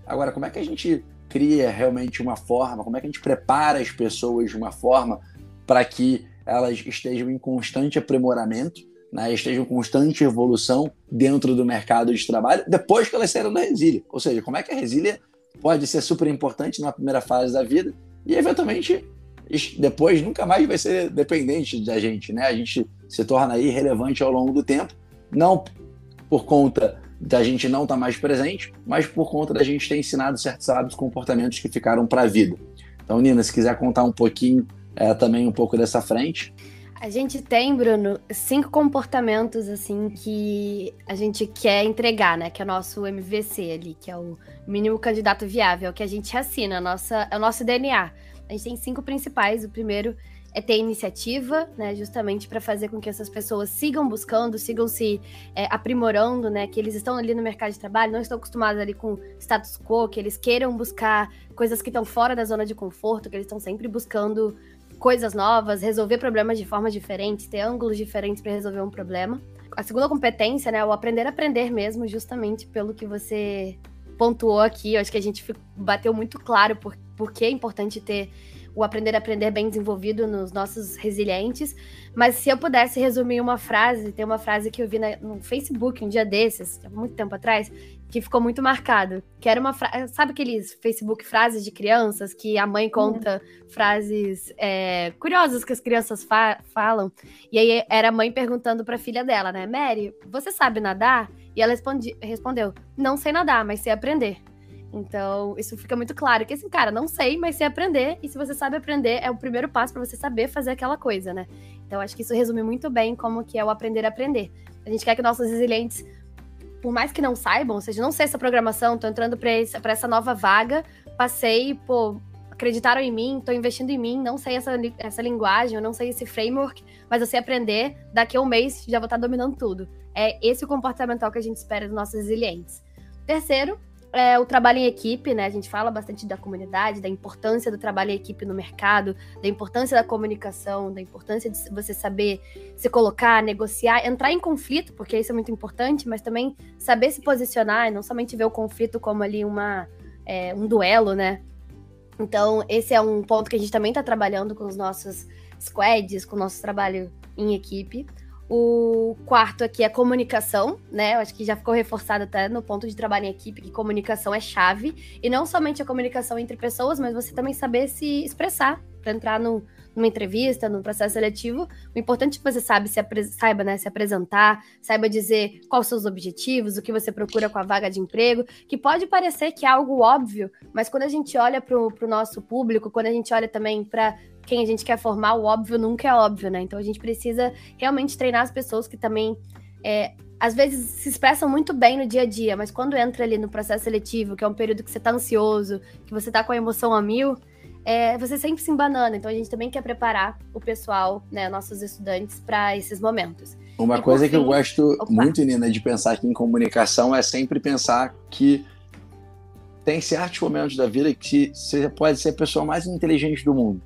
[SPEAKER 1] Agora, como é que a gente cria realmente uma forma, como é que a gente prepara as pessoas de uma forma para que elas estejam em constante aprimoramento, né, estejam em constante evolução dentro do mercado de trabalho depois que elas saíram da resília. Ou seja, como é que a resília pode ser super importante na primeira fase da vida e eventualmente depois nunca mais vai ser dependente da gente, né? A gente se torna irrelevante ao longo do tempo, não por conta da gente não estar tá mais presente, mas por conta da gente ter ensinado certos hábitos, comportamentos que ficaram para a vida. Então, Nina, se quiser contar um pouquinho é, também um pouco dessa frente.
[SPEAKER 3] A gente tem, Bruno, cinco comportamentos assim que a gente quer entregar, né? Que é o nosso MVC ali, que é o mínimo candidato viável, que a gente assina, a nossa, é o nosso DNA. A gente tem cinco principais. O primeiro é ter iniciativa, né? Justamente para fazer com que essas pessoas sigam buscando, sigam se é, aprimorando, né? Que eles estão ali no mercado de trabalho, não estão acostumados ali com status quo, que eles queiram buscar coisas que estão fora da zona de conforto, que eles estão sempre buscando coisas novas, resolver problemas de formas diferentes, ter ângulos diferentes para resolver um problema. A segunda competência, né, é o aprender a aprender mesmo, justamente pelo que você pontuou aqui. Eu acho que a gente bateu muito claro por, por que é importante ter o aprender a aprender bem desenvolvido nos nossos resilientes. Mas se eu pudesse resumir uma frase, tem uma frase que eu vi na, no Facebook um dia desses, há muito tempo atrás, que ficou muito marcado. Que era uma frase. Sabe aqueles Facebook frases de crianças que a mãe conta uhum. frases é, curiosas que as crianças fa falam? E aí era a mãe perguntando para a filha dela, né? Mary, você sabe nadar? E ela respondeu: Não sei nadar, mas sei aprender. Então, isso fica muito claro que assim, cara, não sei, mas sei aprender. E se você sabe aprender, é o primeiro passo para você saber fazer aquela coisa, né? Então, acho que isso resume muito bem como que é o aprender a aprender. A gente quer que nossos resilientes por mais que não saibam, ou seja, não sei essa programação, tô entrando para essa nova vaga, passei, pô, acreditaram em mim, tô investindo em mim, não sei essa, essa linguagem, eu não sei esse framework, mas eu sei aprender, daqui a um mês já vou estar dominando tudo. É esse o comportamental que a gente espera dos nossos resilientes. Terceiro, é, o trabalho em equipe, né? A gente fala bastante da comunidade, da importância do trabalho em equipe no mercado, da importância da comunicação, da importância de você saber se colocar, negociar, entrar em conflito, porque isso é muito importante, mas também saber se posicionar e não somente ver o conflito como ali uma, é, um duelo, né? Então, esse é um ponto que a gente também está trabalhando com os nossos squads, com o nosso trabalho em equipe. O quarto aqui é comunicação, né? Eu acho que já ficou reforçado até no ponto de trabalho em equipe que comunicação é chave. E não somente a comunicação entre pessoas, mas você também saber se expressar para entrar no, numa entrevista, no processo seletivo. O importante é que você sabe se saiba né, se apresentar, saiba dizer quais são os objetivos, o que você procura com a vaga de emprego, que pode parecer que é algo óbvio, mas quando a gente olha para o nosso público, quando a gente olha também para quem a gente quer formar, o óbvio nunca é óbvio, né? Então a gente precisa realmente treinar as pessoas que também. É, às vezes se expressam muito bem no dia a dia, mas quando entra ali no processo seletivo, que é um período que você tá ansioso, que você tá com a emoção a mil, é, você sempre se embanana. Então a gente também quer preparar o pessoal, né, nossos estudantes, para esses momentos.
[SPEAKER 1] Uma e coisa que eu gosto Opa. muito, Nina, de pensar aqui em comunicação é sempre pensar que tem certos momentos da vida que você pode ser a pessoa mais inteligente do mundo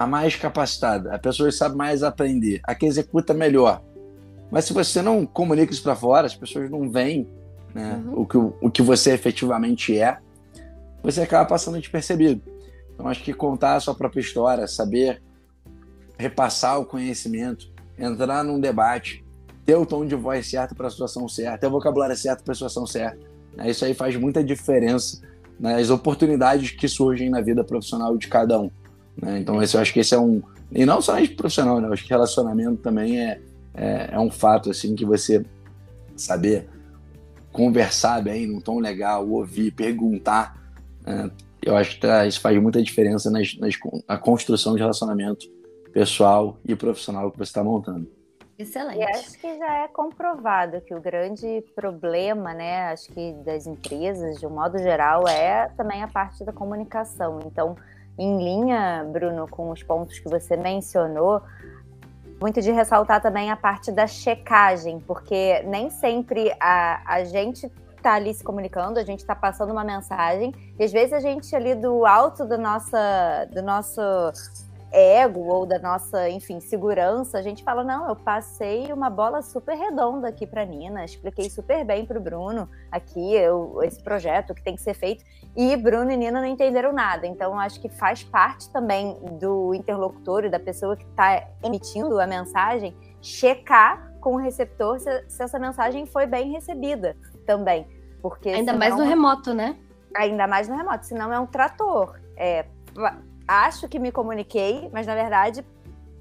[SPEAKER 1] a mais capacitada, a pessoa que sabe mais aprender, a que executa melhor. Mas se você não comunica isso para fora, as pessoas não veem né, uhum. o, que, o que você efetivamente é, você acaba passando despercebido. Então, acho que contar a sua própria história, saber repassar o conhecimento, entrar num debate, ter o tom de voz certo para a situação certa, ter o vocabulário certo para a situação certa. Né, isso aí faz muita diferença nas oportunidades que surgem na vida profissional de cada um. Né? Então, esse, eu acho que esse é um. E não só profissional, né? Eu acho que relacionamento também é, é, é um fato assim que você saber conversar bem, num tom legal, ouvir, perguntar. Né? Eu acho que tá, isso faz muita diferença nas, nas, na construção de relacionamento pessoal e profissional que você está montando.
[SPEAKER 4] Excelente. E acho que já é comprovado que o grande problema, né, acho que das empresas, de um modo geral, é também a parte da comunicação. Então, em linha, Bruno, com os pontos que você mencionou, muito de ressaltar também a parte da checagem, porque nem sempre a, a gente está ali se comunicando, a gente está passando uma mensagem, e às vezes a gente ali do alto do, nossa, do nosso ego ou da nossa, enfim, segurança, a gente fala: não, eu passei uma bola super redonda aqui para Nina, expliquei super bem para o Bruno aqui eu, esse projeto que tem que ser feito, e Bruno e Nina não entenderam nada. Então, acho que faz parte também do interlocutor e da pessoa que está emitindo a mensagem checar com o receptor se, se, essa mensagem foi bem recebida também. Porque
[SPEAKER 3] Ainda senão, mais no remoto, né?
[SPEAKER 4] Ainda mais no remoto, senão é um trator. É, acho que me comuniquei, mas na verdade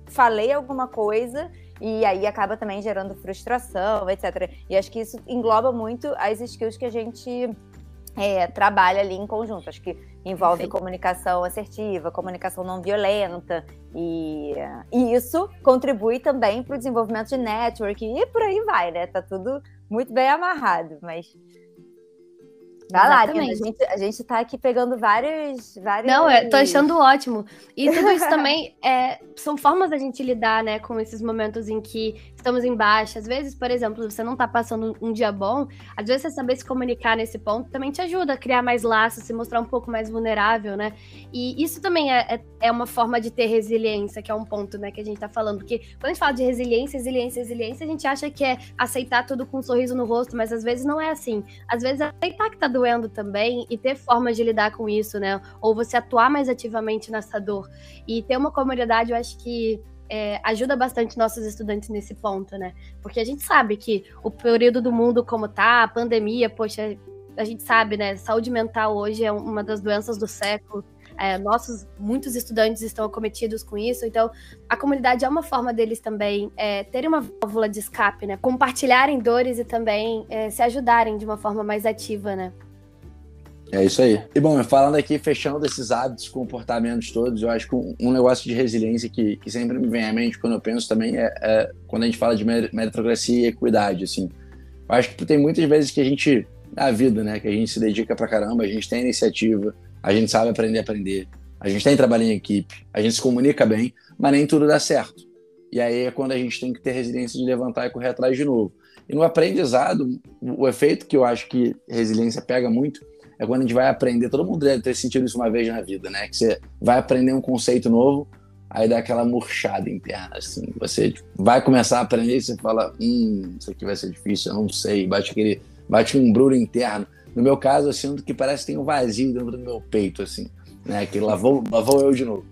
[SPEAKER 4] falei alguma coisa e aí acaba também gerando frustração, etc. E acho que isso engloba muito as skills que a gente é, trabalha ali em conjunto. Acho que envolve Perfeito. comunicação assertiva, comunicação não violenta, e, e isso contribui também para o desenvolvimento de network e por aí vai, né? Tá tudo muito bem amarrado, mas Vai lá, a gente, a gente tá aqui pegando vários. vários...
[SPEAKER 3] Não, eu tô achando ótimo. E tudo isso também é, são formas da gente lidar, né, com esses momentos em que estamos em baixa. Às vezes, por exemplo, você não está passando um dia bom, às vezes você saber se comunicar nesse ponto também te ajuda a criar mais laços, se mostrar um pouco mais vulnerável, né? E isso também é, é, é uma forma de ter resiliência, que é um ponto, né, que a gente está falando. Porque quando a gente fala de resiliência, resiliência, resiliência, a gente acha que é aceitar tudo com um sorriso no rosto, mas às vezes não é assim. Às vezes é aceitar que tá doendo também e ter formas de lidar com isso, né? Ou você atuar mais ativamente nessa dor. E ter uma comunidade, eu acho que é, ajuda bastante nossos estudantes nesse ponto, né? Porque a gente sabe que o período do mundo como tá, a pandemia, poxa, a gente sabe, né? Saúde mental hoje é uma das doenças do século. É, nossos, muitos estudantes estão acometidos com isso, então a comunidade é uma forma deles também é, terem uma válvula de escape, né? Compartilharem dores e também é, se ajudarem de uma forma mais ativa, né?
[SPEAKER 1] É isso aí. E bom, falando aqui, fechando esses hábitos, comportamentos todos, eu acho que um, negócio de resiliência que, que sempre me vem à mente quando eu penso também é, é quando a gente fala de meritocracia e equidade, assim. Eu acho que tem muitas vezes que a gente, na vida, né, que a gente se dedica pra caramba, a gente tem iniciativa, a gente sabe aprender a aprender, a gente tem trabalho em equipe, a gente se comunica bem, mas nem tudo dá certo. E aí é quando a gente tem que ter resiliência de levantar e correr atrás de novo. E no aprendizado, o efeito que eu acho que resiliência pega muito é quando a gente vai aprender, todo mundo deve ter sentido isso uma vez na vida, né? Que você vai aprender um conceito novo, aí dá aquela murchada interna, assim. Você vai começar a aprender e você fala, hum, isso aqui vai ser difícil, eu não sei. Bate aquele, bate um brulho interno. No meu caso, eu sinto que parece que tem um vazio dentro do meu peito, assim, né? Que lavou, lavou eu de novo.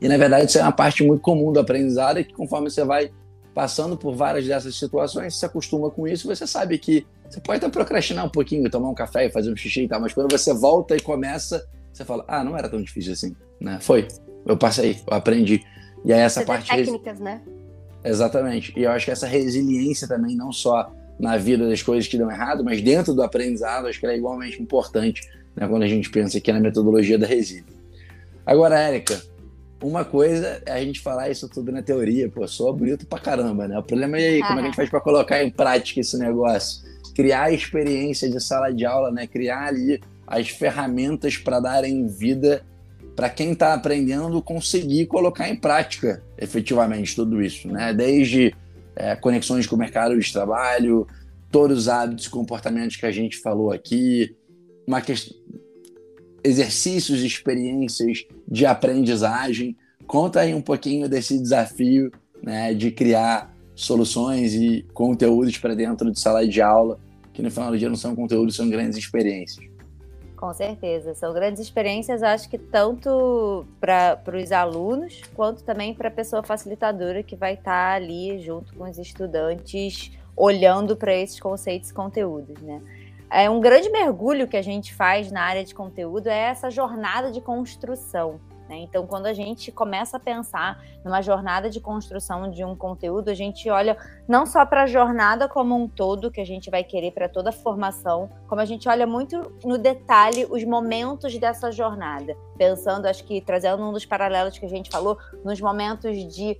[SPEAKER 1] E na verdade, isso é uma parte muito comum do aprendizado, é que conforme você vai passando por várias dessas situações, você se acostuma com isso, você sabe que você pode até procrastinar um pouquinho, tomar um café e fazer um xixi e tal, mas quando você volta e começa, você fala, ah, não era tão difícil assim, né? Foi, eu passei, eu aprendi. E aí essa
[SPEAKER 3] você
[SPEAKER 1] parte...
[SPEAKER 3] técnicas, né?
[SPEAKER 1] Exatamente. E eu acho que essa resiliência também, não só na vida das coisas que dão errado, mas dentro do aprendizado, acho que ela é igualmente importante né, quando a gente pensa aqui na metodologia da resília. Agora, Érica, uma coisa é a gente falar isso tudo na teoria, pô, sou bonito pra caramba, né? O problema é aí, como é que a gente faz para colocar em prática esse negócio? Criar a experiência de sala de aula, né? Criar ali as ferramentas para darem vida para quem está aprendendo conseguir colocar em prática efetivamente tudo isso, né? Desde é, conexões com o mercado de trabalho, todos os hábitos e comportamentos que a gente falou aqui, uma questão exercícios experiências de aprendizagem. Conta aí um pouquinho desse desafio né, de criar soluções e conteúdos para dentro de sala de aula, que no final do dia não são conteúdos, são grandes experiências.
[SPEAKER 4] Com certeza, são grandes experiências, acho que tanto para os alunos, quanto também para a pessoa facilitadora que vai estar tá ali junto com os estudantes, olhando para esses conceitos e conteúdos, né? É um grande mergulho que a gente faz na área de conteúdo é essa jornada de construção. Né? Então, quando a gente começa a pensar numa jornada de construção de um conteúdo, a gente olha não só para a jornada como um todo, que a gente vai querer para toda a formação, como a gente olha muito no detalhe os momentos dessa jornada. Pensando, acho que trazendo um dos paralelos que a gente falou, nos momentos de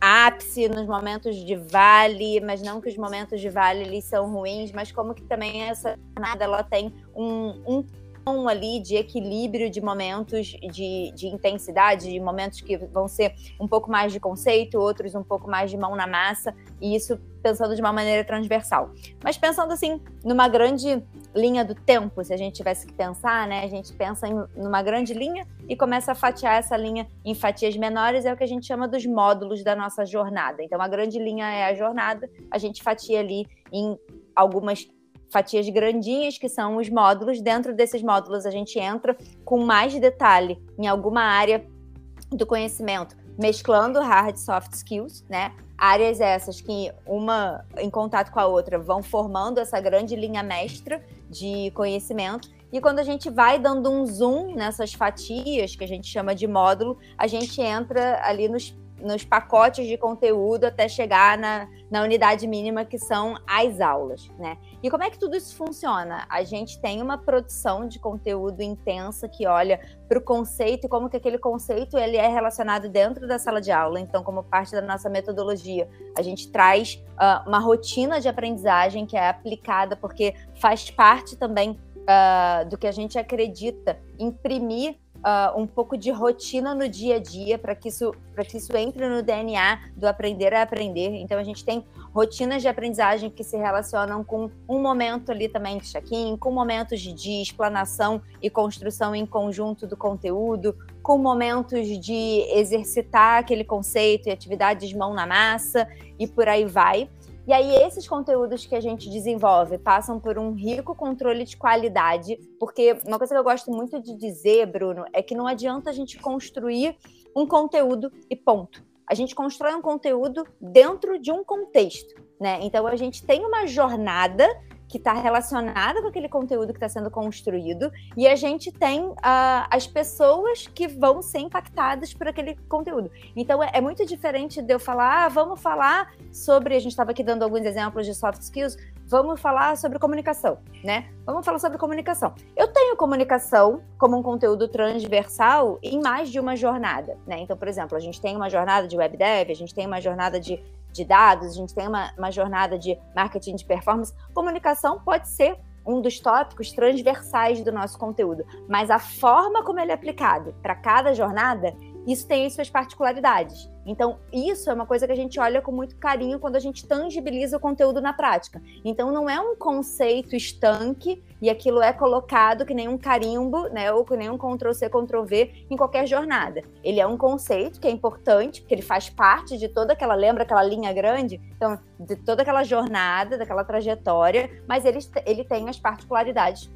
[SPEAKER 4] ápice nos momentos de vale, mas não que os momentos de vale eles são ruins, mas como que também essa jornada ela tem um, um ali de equilíbrio de momentos de, de intensidade, de momentos que vão ser um pouco mais de conceito, outros um pouco mais de mão na massa, e isso pensando de uma maneira transversal. Mas pensando assim, numa grande linha do tempo, se a gente tivesse que pensar, né? A gente pensa em numa grande linha e começa a fatiar essa linha em fatias menores, é o que a gente chama dos módulos da nossa jornada. Então, a grande linha é a jornada, a gente fatia ali em algumas fatias grandinhas, que são os módulos. Dentro desses módulos, a gente entra com mais detalhe em alguma área do conhecimento, mesclando hard e soft skills, né? Áreas essas que, uma em contato com a outra, vão formando essa grande linha mestra de conhecimento. E quando a gente vai dando um zoom nessas fatias, que a gente chama de módulo, a gente entra ali nos nos pacotes de conteúdo até chegar na, na unidade mínima que são as aulas, né? E como é que tudo isso funciona? A gente tem uma produção de conteúdo intensa que olha para o conceito e como que aquele conceito ele é relacionado dentro da sala de aula. Então, como parte da nossa metodologia, a gente traz uh, uma rotina de aprendizagem que é aplicada porque faz parte também uh, do que a gente acredita imprimir uh, um pouco de rotina no dia a dia para que isso para que isso entre no DNA do aprender a aprender. Então a gente tem rotinas de aprendizagem que se relacionam com um momento ali também de check-in, com momentos de explanação e construção em conjunto do conteúdo, com momentos de exercitar aquele conceito e atividades mão na massa e por aí vai. E aí, esses conteúdos que a gente desenvolve passam por um rico controle de qualidade, porque uma coisa que eu gosto muito de dizer, Bruno, é que não adianta a gente construir um conteúdo e ponto. A gente constrói um conteúdo dentro de um contexto, né? Então, a gente tem uma jornada que está relacionada com aquele conteúdo que está sendo construído, e a gente tem uh, as pessoas que vão ser impactadas por aquele conteúdo. Então é, é muito diferente de eu falar, ah, vamos falar sobre. A gente estava aqui dando alguns exemplos de soft skills, vamos falar sobre comunicação, né? Vamos falar sobre comunicação. Eu tenho comunicação como um conteúdo transversal em mais de uma jornada, né? Então, por exemplo, a gente tem uma jornada de web dev, a gente tem uma jornada de de dados, a gente tem uma, uma jornada de marketing de performance. Comunicação pode ser um dos tópicos transversais do nosso conteúdo, mas a forma como ele é aplicado para cada jornada isso tem suas particularidades. Então, isso é uma coisa que a gente olha com muito carinho quando a gente tangibiliza o conteúdo na prática. Então, não é um conceito estanque e aquilo é colocado que nem um carimbo, né, ou que nem um Ctrl-C, Ctrl-V em qualquer jornada. Ele é um conceito que é importante, porque ele faz parte de toda aquela, lembra aquela linha grande? Então, de toda aquela jornada, daquela trajetória, mas ele, ele tem as particularidades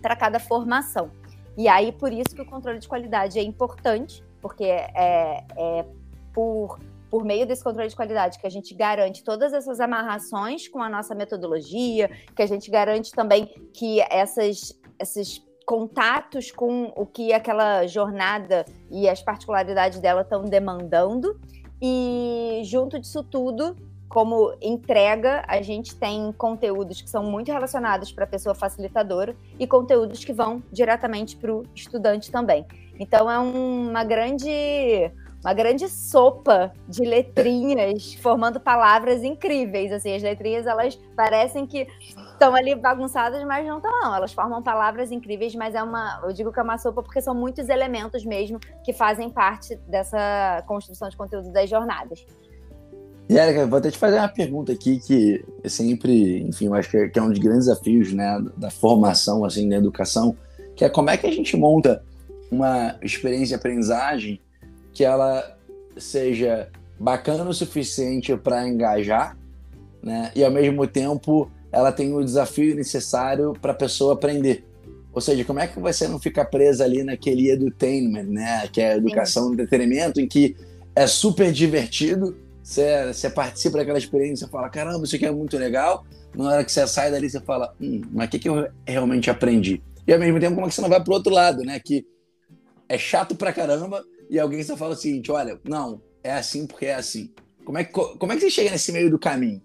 [SPEAKER 4] para cada formação. E aí, por isso que o controle de qualidade é importante porque é, é por, por meio desse controle de qualidade que a gente garante todas essas amarrações com a nossa metodologia, que a gente garante também que essas, esses contatos com o que aquela jornada e as particularidades dela estão demandando. E junto disso tudo, como entrega, a gente tem conteúdos que são muito relacionados para a pessoa facilitadora e conteúdos que vão diretamente para o estudante também. Então é uma grande uma grande sopa de letrinhas formando palavras incríveis. Assim, as letrinhas elas parecem que estão ali bagunçadas, mas não estão não. Elas formam palavras incríveis, mas é uma, eu digo que é uma sopa porque são muitos elementos mesmo que fazem parte dessa construção de conteúdo das jornadas.
[SPEAKER 1] E Erika, vou até te fazer uma pergunta aqui que é sempre, enfim, eu acho que é um dos grandes desafios, né, da formação assim, da educação, que é como é que a gente monta uma experiência de aprendizagem que ela seja bacana o suficiente para engajar, né? E ao mesmo tempo ela tem o desafio necessário para a pessoa aprender. Ou seja, como é que você não fica presa ali naquele edutainment, né? Que é a educação do entretenimento, em que é super divertido, você, você participa daquela experiência, fala, caramba, isso aqui é muito legal. Na hora que você sai dali, você fala, hum, mas o que, que eu realmente aprendi? E ao mesmo tempo, como é que você não vai para o outro lado, né? Que é chato pra caramba e alguém só fala o seguinte: olha, não, é assim porque é assim. Como é que, como é que você chega nesse meio do caminho?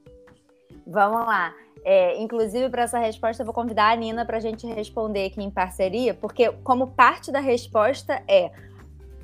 [SPEAKER 4] Vamos lá. É, inclusive, para essa resposta, eu vou convidar a Nina para a gente responder aqui em parceria, porque, como parte da resposta é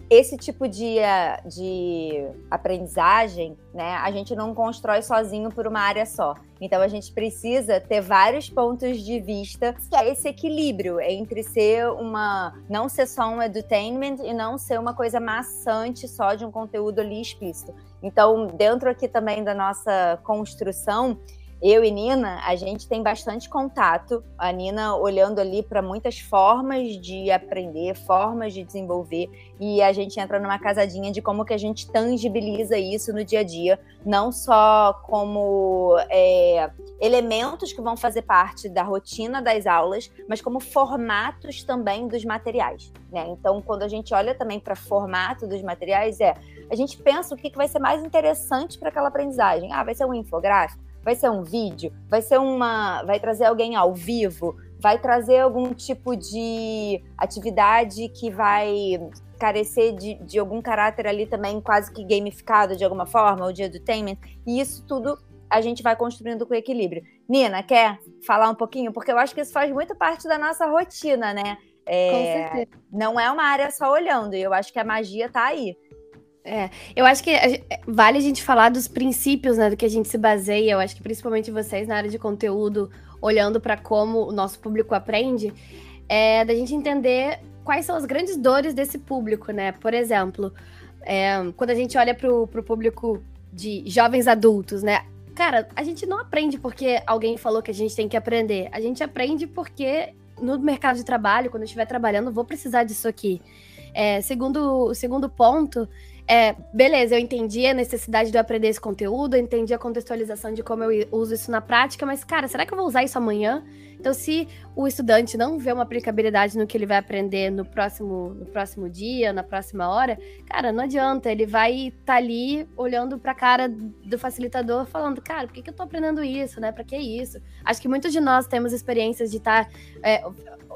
[SPEAKER 4] esse tipo de, eh, de aprendizagem, né, a gente não constrói sozinho por uma área só. Então a gente precisa ter vários pontos de vista, que é esse equilíbrio entre ser uma. não ser só um edutainment e não ser uma coisa maçante só de um conteúdo ali explícito. Então, dentro aqui também da nossa construção, eu e Nina, a gente tem bastante contato. A Nina olhando ali para muitas formas de aprender, formas de desenvolver, e a gente entra numa casadinha de como que a gente tangibiliza isso no dia a dia, não só como é, elementos que vão fazer parte da rotina das aulas, mas como formatos também dos materiais. Né? Então, quando a gente olha também para formato dos materiais, é a gente pensa o que, que vai ser mais interessante para aquela aprendizagem. Ah, vai ser um infográfico? Vai ser um vídeo? Vai ser uma. Vai trazer alguém ao vivo? Vai trazer algum tipo de atividade que vai carecer de, de algum caráter ali também quase que gamificado de alguma forma, o dia do entertainment. E isso tudo a gente vai construindo com equilíbrio. Nina, quer falar um pouquinho? Porque eu acho que isso faz muito parte da nossa rotina, né? É, com certeza. Não é uma área só olhando, e eu acho que a magia tá aí.
[SPEAKER 3] É, eu acho que vale a gente falar dos princípios, né, do que a gente se baseia. Eu acho que principalmente vocês na área de conteúdo, olhando para como o nosso público aprende, é da gente entender quais são as grandes dores desse público, né? Por exemplo, é, quando a gente olha para o público de jovens adultos, né? Cara, a gente não aprende porque alguém falou que a gente tem que aprender. A gente aprende porque no mercado de trabalho, quando eu estiver trabalhando, vou precisar disso aqui. É, segundo, segundo ponto, é, beleza, eu entendi a necessidade de eu aprender esse conteúdo, eu entendi a contextualização de como eu uso isso na prática, mas, cara, será que eu vou usar isso amanhã? Então, se o estudante não vê uma aplicabilidade no que ele vai aprender no próximo, no próximo dia, na próxima hora, cara, não adianta. Ele vai estar tá ali olhando para a cara do facilitador, falando, cara, por que, que eu estou aprendendo isso, né? Para que isso? Acho que muitos de nós temos experiências de estar tá, é,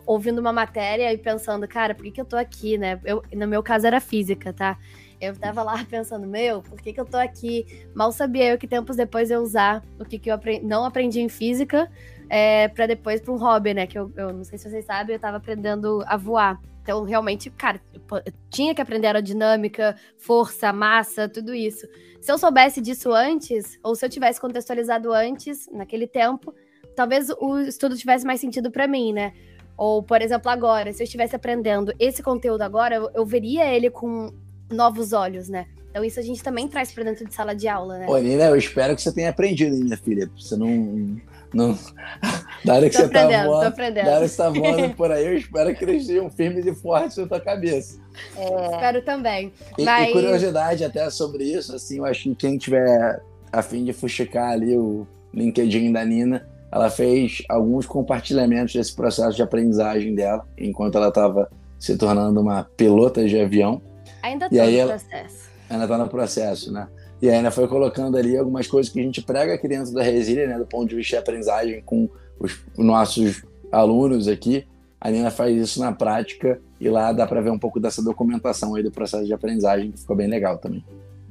[SPEAKER 3] ouvindo uma matéria e pensando, cara, por que, que eu estou aqui, né? Eu, no meu caso era física, tá? Eu tava lá pensando, meu, por que, que eu tô aqui? Mal sabia eu que tempos depois eu usar o que, que eu aprendi, não aprendi em física, é, para depois para um hobby, né? Que eu, eu não sei se vocês sabem, eu tava aprendendo a voar. Então, realmente, cara, eu tinha que aprender aerodinâmica, força, massa, tudo isso. Se eu soubesse disso antes, ou se eu tivesse contextualizado antes, naquele tempo, talvez o estudo tivesse mais sentido para mim, né? Ou, por exemplo, agora, se eu estivesse aprendendo esse conteúdo agora, eu, eu veria ele com novos olhos, né? Então isso a gente também traz para dentro de sala de aula, né?
[SPEAKER 1] Ô, Nina, eu espero que você tenha aprendido, minha filha. Você não. não... Da hora que
[SPEAKER 3] tô
[SPEAKER 1] você tá
[SPEAKER 3] voando, aprendendo.
[SPEAKER 1] da hora que você tá voando por aí, eu espero que eles sejam firmes e fortes na tua cabeça.
[SPEAKER 3] É... Espero também.
[SPEAKER 1] E, Mas... e, curiosidade até sobre isso, assim, eu acho que quem tiver a fim de fuxicar ali o LinkedIn da Nina, ela fez alguns compartilhamentos desse processo de aprendizagem dela, enquanto ela estava se tornando uma pilota de avião.
[SPEAKER 3] Ainda está no ela... processo
[SPEAKER 1] ainda está no processo, né? E ainda foi colocando ali algumas coisas que a gente prega aqui dentro da Resília, né? Do ponto de vista de aprendizagem com os nossos alunos aqui. A Nina faz isso na prática e lá dá para ver um pouco dessa documentação aí do processo de aprendizagem, que ficou bem legal também.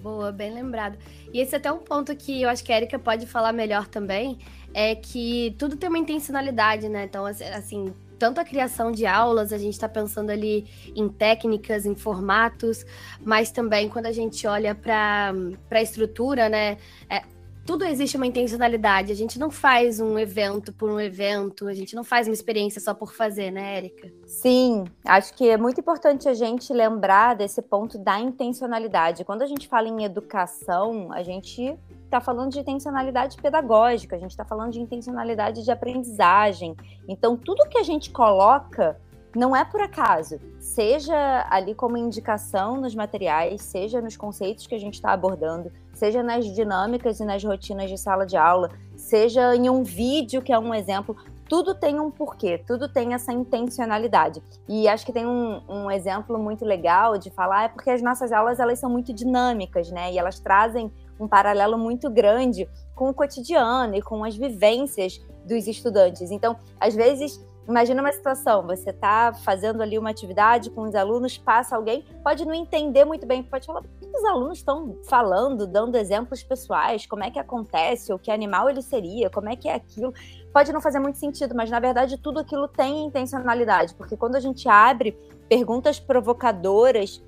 [SPEAKER 3] Boa, bem lembrado. E esse é até um ponto que eu acho que a Erika pode falar melhor também, é que tudo tem uma intencionalidade, né? Então, assim, tanto a criação de aulas, a gente está pensando ali em técnicas, em formatos, mas também quando a gente olha para a estrutura, né? É, tudo existe uma intencionalidade. A gente não faz um evento por um evento, a gente não faz uma experiência só por fazer, né, Érica?
[SPEAKER 4] Sim, acho que é muito importante a gente lembrar desse ponto da intencionalidade. Quando a gente fala em educação, a gente está falando de intencionalidade pedagógica, a gente está falando de intencionalidade de aprendizagem. Então, tudo que a gente coloca não é por acaso, seja ali como indicação nos materiais, seja nos conceitos que a gente está abordando, seja nas dinâmicas e nas rotinas de sala de aula, seja em um vídeo que é um exemplo, tudo tem um porquê, tudo tem essa intencionalidade. E acho que tem um, um exemplo muito legal de falar, é porque as nossas aulas elas são muito dinâmicas, né? E elas trazem um paralelo muito grande com o cotidiano e com as vivências dos estudantes. Então, às vezes, imagina uma situação, você está fazendo ali uma atividade com os alunos, passa alguém, pode não entender muito bem, pode falar, o que os alunos estão falando, dando exemplos pessoais, como é que acontece, ou que animal ele seria, como é que é aquilo. Pode não fazer muito sentido, mas na verdade tudo aquilo tem intencionalidade, porque quando a gente abre perguntas provocadoras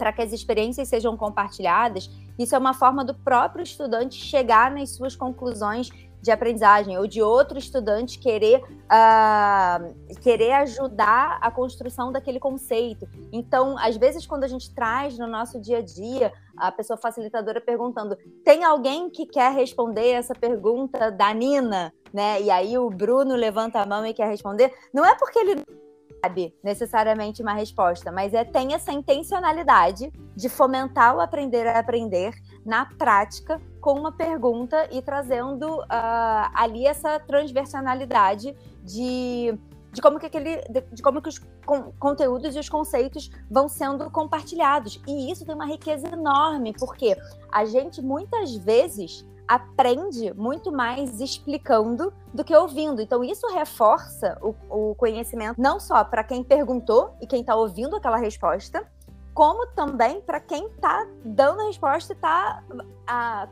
[SPEAKER 4] para que as experiências sejam compartilhadas, isso é uma forma do próprio estudante chegar nas suas conclusões de aprendizagem ou de outro estudante querer uh, querer ajudar a construção daquele conceito. Então, às vezes, quando a gente traz no nosso dia a dia a pessoa facilitadora perguntando: tem alguém que quer responder essa pergunta da Nina? Né? E aí o Bruno levanta a mão e quer responder. Não é porque ele sabe necessariamente uma resposta, mas é tem essa intencionalidade de fomentar o aprender a aprender na prática com uma pergunta e trazendo uh, ali essa transversalidade de, de como que aquele de, como que os con conteúdos e os conceitos vão sendo compartilhados. E isso tem uma riqueza enorme porque a gente muitas vezes aprende muito mais explicando do que ouvindo. Então, isso reforça o, o conhecimento não só para quem perguntou e quem está ouvindo aquela resposta, como também para quem está dando a resposta e está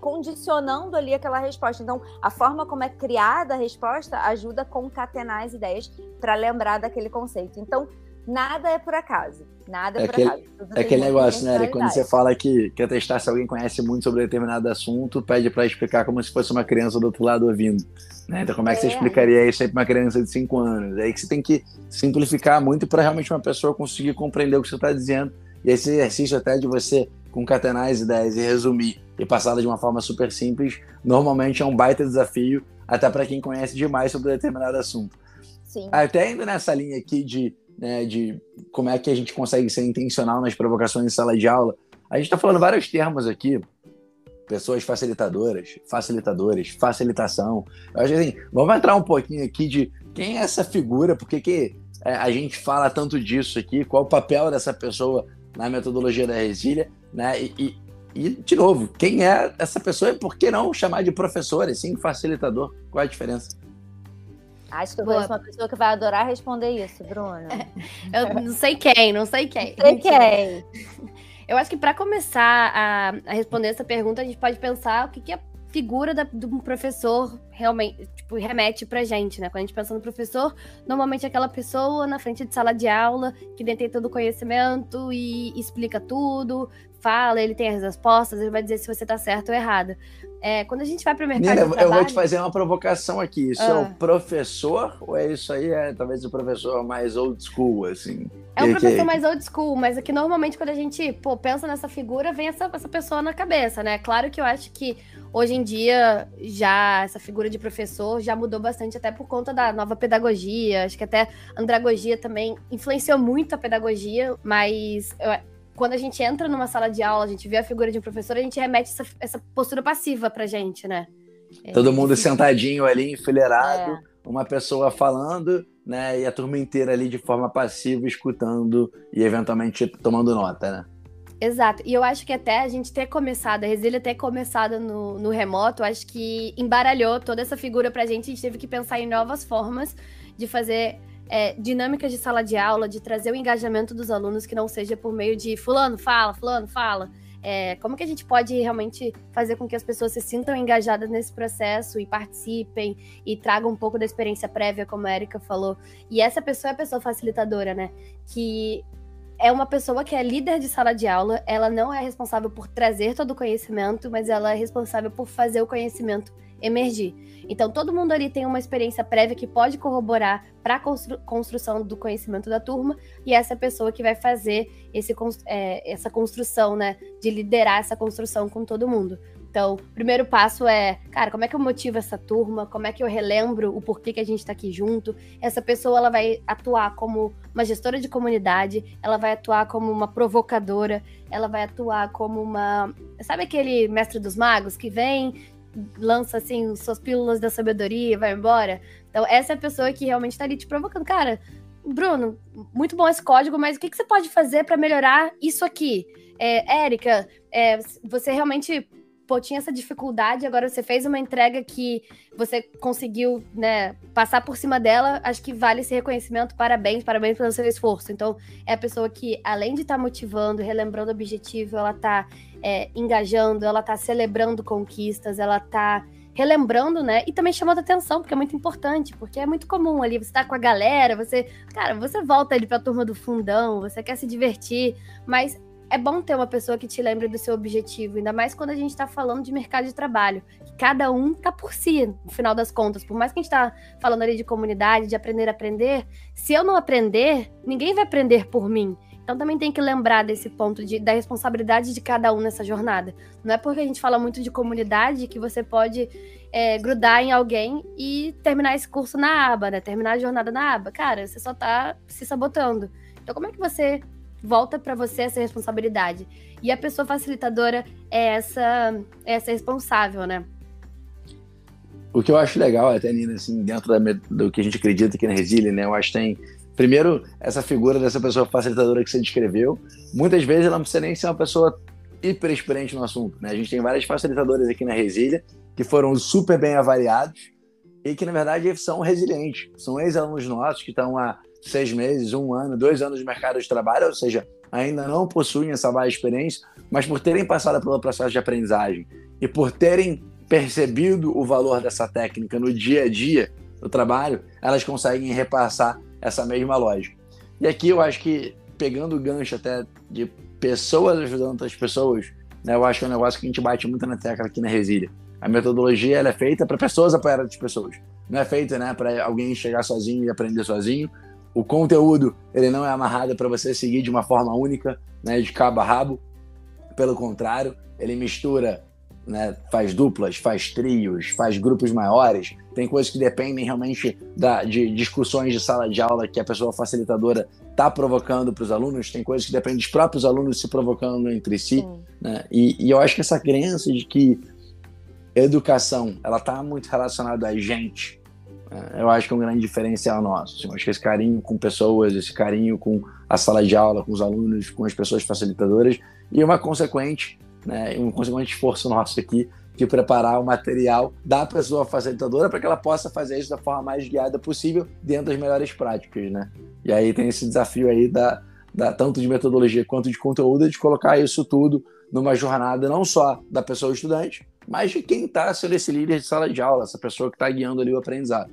[SPEAKER 4] condicionando ali aquela resposta. Então, a forma como é criada a resposta ajuda a concatenar as ideias para lembrar daquele conceito. Então, nada é por acaso. Nada é,
[SPEAKER 1] é
[SPEAKER 4] por
[SPEAKER 1] aquele,
[SPEAKER 4] acaso. Tudo
[SPEAKER 1] é aquele negócio, né, Eric? Quando você fala que quer testar se alguém conhece muito sobre determinado assunto, pede pra explicar como se fosse uma criança do outro lado ouvindo. Né? Então, como é que você
[SPEAKER 4] É.
[SPEAKER 1] explicaria isso aí pra uma criança de 5 anos? É aí que você tem que simplificar muito para realmente uma pessoa conseguir compreender o que você está dizendo. E esse exercício até de você concatenar as ideias e resumir e passá-las de uma forma super simples, normalmente é um baita desafio, até para quem conhece demais sobre determinado assunto.
[SPEAKER 4] Sim.
[SPEAKER 1] Até indo nessa linha aqui de, né, de como é que a gente consegue ser intencional nas provocações em sala de aula, a gente está falando vários termos aqui, pessoas facilitadoras, facilitadores, facilitação. Eu acho assim, vamos entrar um pouquinho aqui de quem é essa figura, por que é, a gente fala tanto disso aqui, qual o papel dessa pessoa na metodologia da resília, né? E, e, e, de novo, quem é essa pessoa e por que não chamar de professor, assim, facilitador? Qual a diferença?
[SPEAKER 4] Acho que eu conheço uma pessoa que vai adorar responder isso, Bruno.
[SPEAKER 3] Eu não sei quem, não sei quem.
[SPEAKER 4] Sei quem.
[SPEAKER 3] Eu acho que para começar a, a responder essa pergunta, a gente pode pensar o que, que a figura da, um professor realmente tipo, remete pra gente, né? Quando a gente pensa no professor, normalmente é aquela pessoa na frente de sala de aula que detém todo o conhecimento e explica tudo, fala, ele tem as respostas, ele vai dizer se você tá certo ou errado. É, quando a gente vai pro mercado
[SPEAKER 1] Nina,
[SPEAKER 3] de
[SPEAKER 1] eu
[SPEAKER 3] trabalho...
[SPEAKER 1] vou te fazer uma provocação aqui. Isso é
[SPEAKER 3] Ah.
[SPEAKER 1] o professor ou é isso aí? É talvez o professor mais old school, assim?
[SPEAKER 3] É um professor mais old school, mas é que normalmente quando a gente pô, pensa nessa figura, vem essa, essa pessoa na cabeça, né? Claro que eu acho que hoje em dia já essa figura de professor já mudou bastante, até por conta da nova pedagogia. Acho que até andragogia também influenciou muito a pedagogia, mas eu- quando a gente entra numa sala de aula, a gente vê a figura de um professor, a gente remete essa, essa postura passiva pra gente, né? É
[SPEAKER 1] Todo mundo
[SPEAKER 3] difícil.
[SPEAKER 1] sentadinho ali, enfileirado,
[SPEAKER 4] É.
[SPEAKER 1] uma pessoa falando, né? E a turma inteira ali de forma passiva, escutando e eventualmente tomando nota, né?
[SPEAKER 3] Exato. E eu acho que até a gente ter começado, a Resília ter começado no, no remoto, acho que embaralhou toda essa figura pra gente. A gente teve que pensar em novas formas de fazer é, dinâmicas de sala de aula, de trazer o engajamento dos alunos que não seja por meio de fulano fala, fulano fala. É, como que a gente pode realmente fazer com que as pessoas se sintam engajadas nesse processo e participem e tragam um pouco da experiência prévia, como a Erika falou. E essa pessoa é a pessoa facilitadora, né? Que é uma pessoa que é líder de sala de aula, ela não é responsável por trazer todo o conhecimento, mas ela é responsável por fazer o conhecimento emergir. Então, todo mundo ali tem uma experiência prévia que pode corroborar para a constru construção do conhecimento da turma, e essa pessoa que vai fazer esse, é, essa construção, né? De liderar essa construção com todo mundo. Então, o primeiro passo é, cara, como é que eu motivo essa turma? Como é que eu relembro o porquê que a gente está aqui junto? Essa pessoa ela vai atuar como uma gestora de comunidade, ela vai atuar como uma provocadora, ela vai atuar como uma. Sabe aquele mestre dos magos que vem, lança assim suas pílulas da sabedoria e vai embora? Então, essa é a pessoa que realmente está ali te provocando. Cara, Bruno, muito bom esse código, mas o que, que você pode fazer para melhorar isso aqui? É, Érica, é, você realmente pô, tinha essa dificuldade, agora você fez uma entrega que você conseguiu, né, passar por cima dela, acho que vale esse reconhecimento, parabéns, parabéns pelo seu esforço. Então, é a pessoa que, além de estar motivando, relembrando o objetivo, ela tá é, engajando, ela tá celebrando conquistas, ela tá relembrando, né, e também chamando atenção, porque é muito importante, porque é muito comum ali, você tá com a galera, você, cara, você volta ali pra turma do fundão, você quer se divertir, mas é bom ter uma pessoa que te lembre do seu objetivo, ainda mais quando a gente está falando de mercado de trabalho. Cada um tá por si, no final das contas. Por mais que a gente tá falando ali de comunidade, de aprender a aprender, se eu não aprender, ninguém vai aprender por mim. Então também tem que lembrar desse ponto de, da responsabilidade de cada um nessa jornada. Não é porque a gente fala muito de comunidade que você pode é, grudar em alguém e terminar esse curso na aba, né? Terminar a jornada na aba. Cara, você só tá se sabotando. Então como é que você volta para você essa responsabilidade. E a pessoa facilitadora é essa, é essa responsável, né?
[SPEAKER 1] O que eu acho legal, até, Nina, assim, dentro da, do que a gente acredita aqui na Resília, né? Eu acho que tem, primeiro, essa figura dessa pessoa facilitadora que você descreveu. Muitas vezes ela não precisa nem ser uma pessoa hiper experiente no assunto, né? A gente tem várias facilitadoras aqui na Resília que foram super bem avaliados e que, na verdade, são resilientes. São ex-alunos nossos que estão há seis meses, um ano, dois anos no mercado de trabalho, ou seja, ainda não possuem essa vasta experiência, mas por terem passado pelo processo de aprendizagem e por terem percebido o valor dessa técnica no dia a dia do trabalho, elas conseguem repassar essa mesma lógica. E aqui eu acho que, pegando o gancho até de pessoas ajudando outras pessoas, né, eu acho que é um negócio que a gente bate muito na tecla aqui na Resília. A metodologia ela é feita para pessoas apoiar outras pessoas. Não é feita né, para alguém chegar sozinho e aprender sozinho. O conteúdo ele não é amarrado para você seguir de uma forma única, né, de cabo a rabo. Pelo contrário, ele mistura né, faz duplas, faz trios, faz grupos maiores. Tem coisas que dependem realmente da, de discussões de sala de aula que a pessoa facilitadora está provocando para os alunos. Tem coisas que dependem dos próprios alunos se provocando entre si. Né? E, e, eu acho que essa crença de que educação ela está muito relacionada a gente? Eu acho que é um grande diferencial nosso. Assim, acho que esse carinho com pessoas, esse carinho com a sala de aula, com os alunos, com as pessoas facilitadoras e uma consequente né, um consequente esforço nosso aqui de preparar o material da pessoa facilitadora para que ela possa fazer isso da forma mais guiada possível dentro das melhores práticas, né? E aí tem esse desafio aí da, da tanto de metodologia quanto de conteúdo de colocar isso tudo numa jornada não só da pessoa estudante, mas de quem está sendo esse líder de sala de aula, essa pessoa que está guiando ali o aprendizado.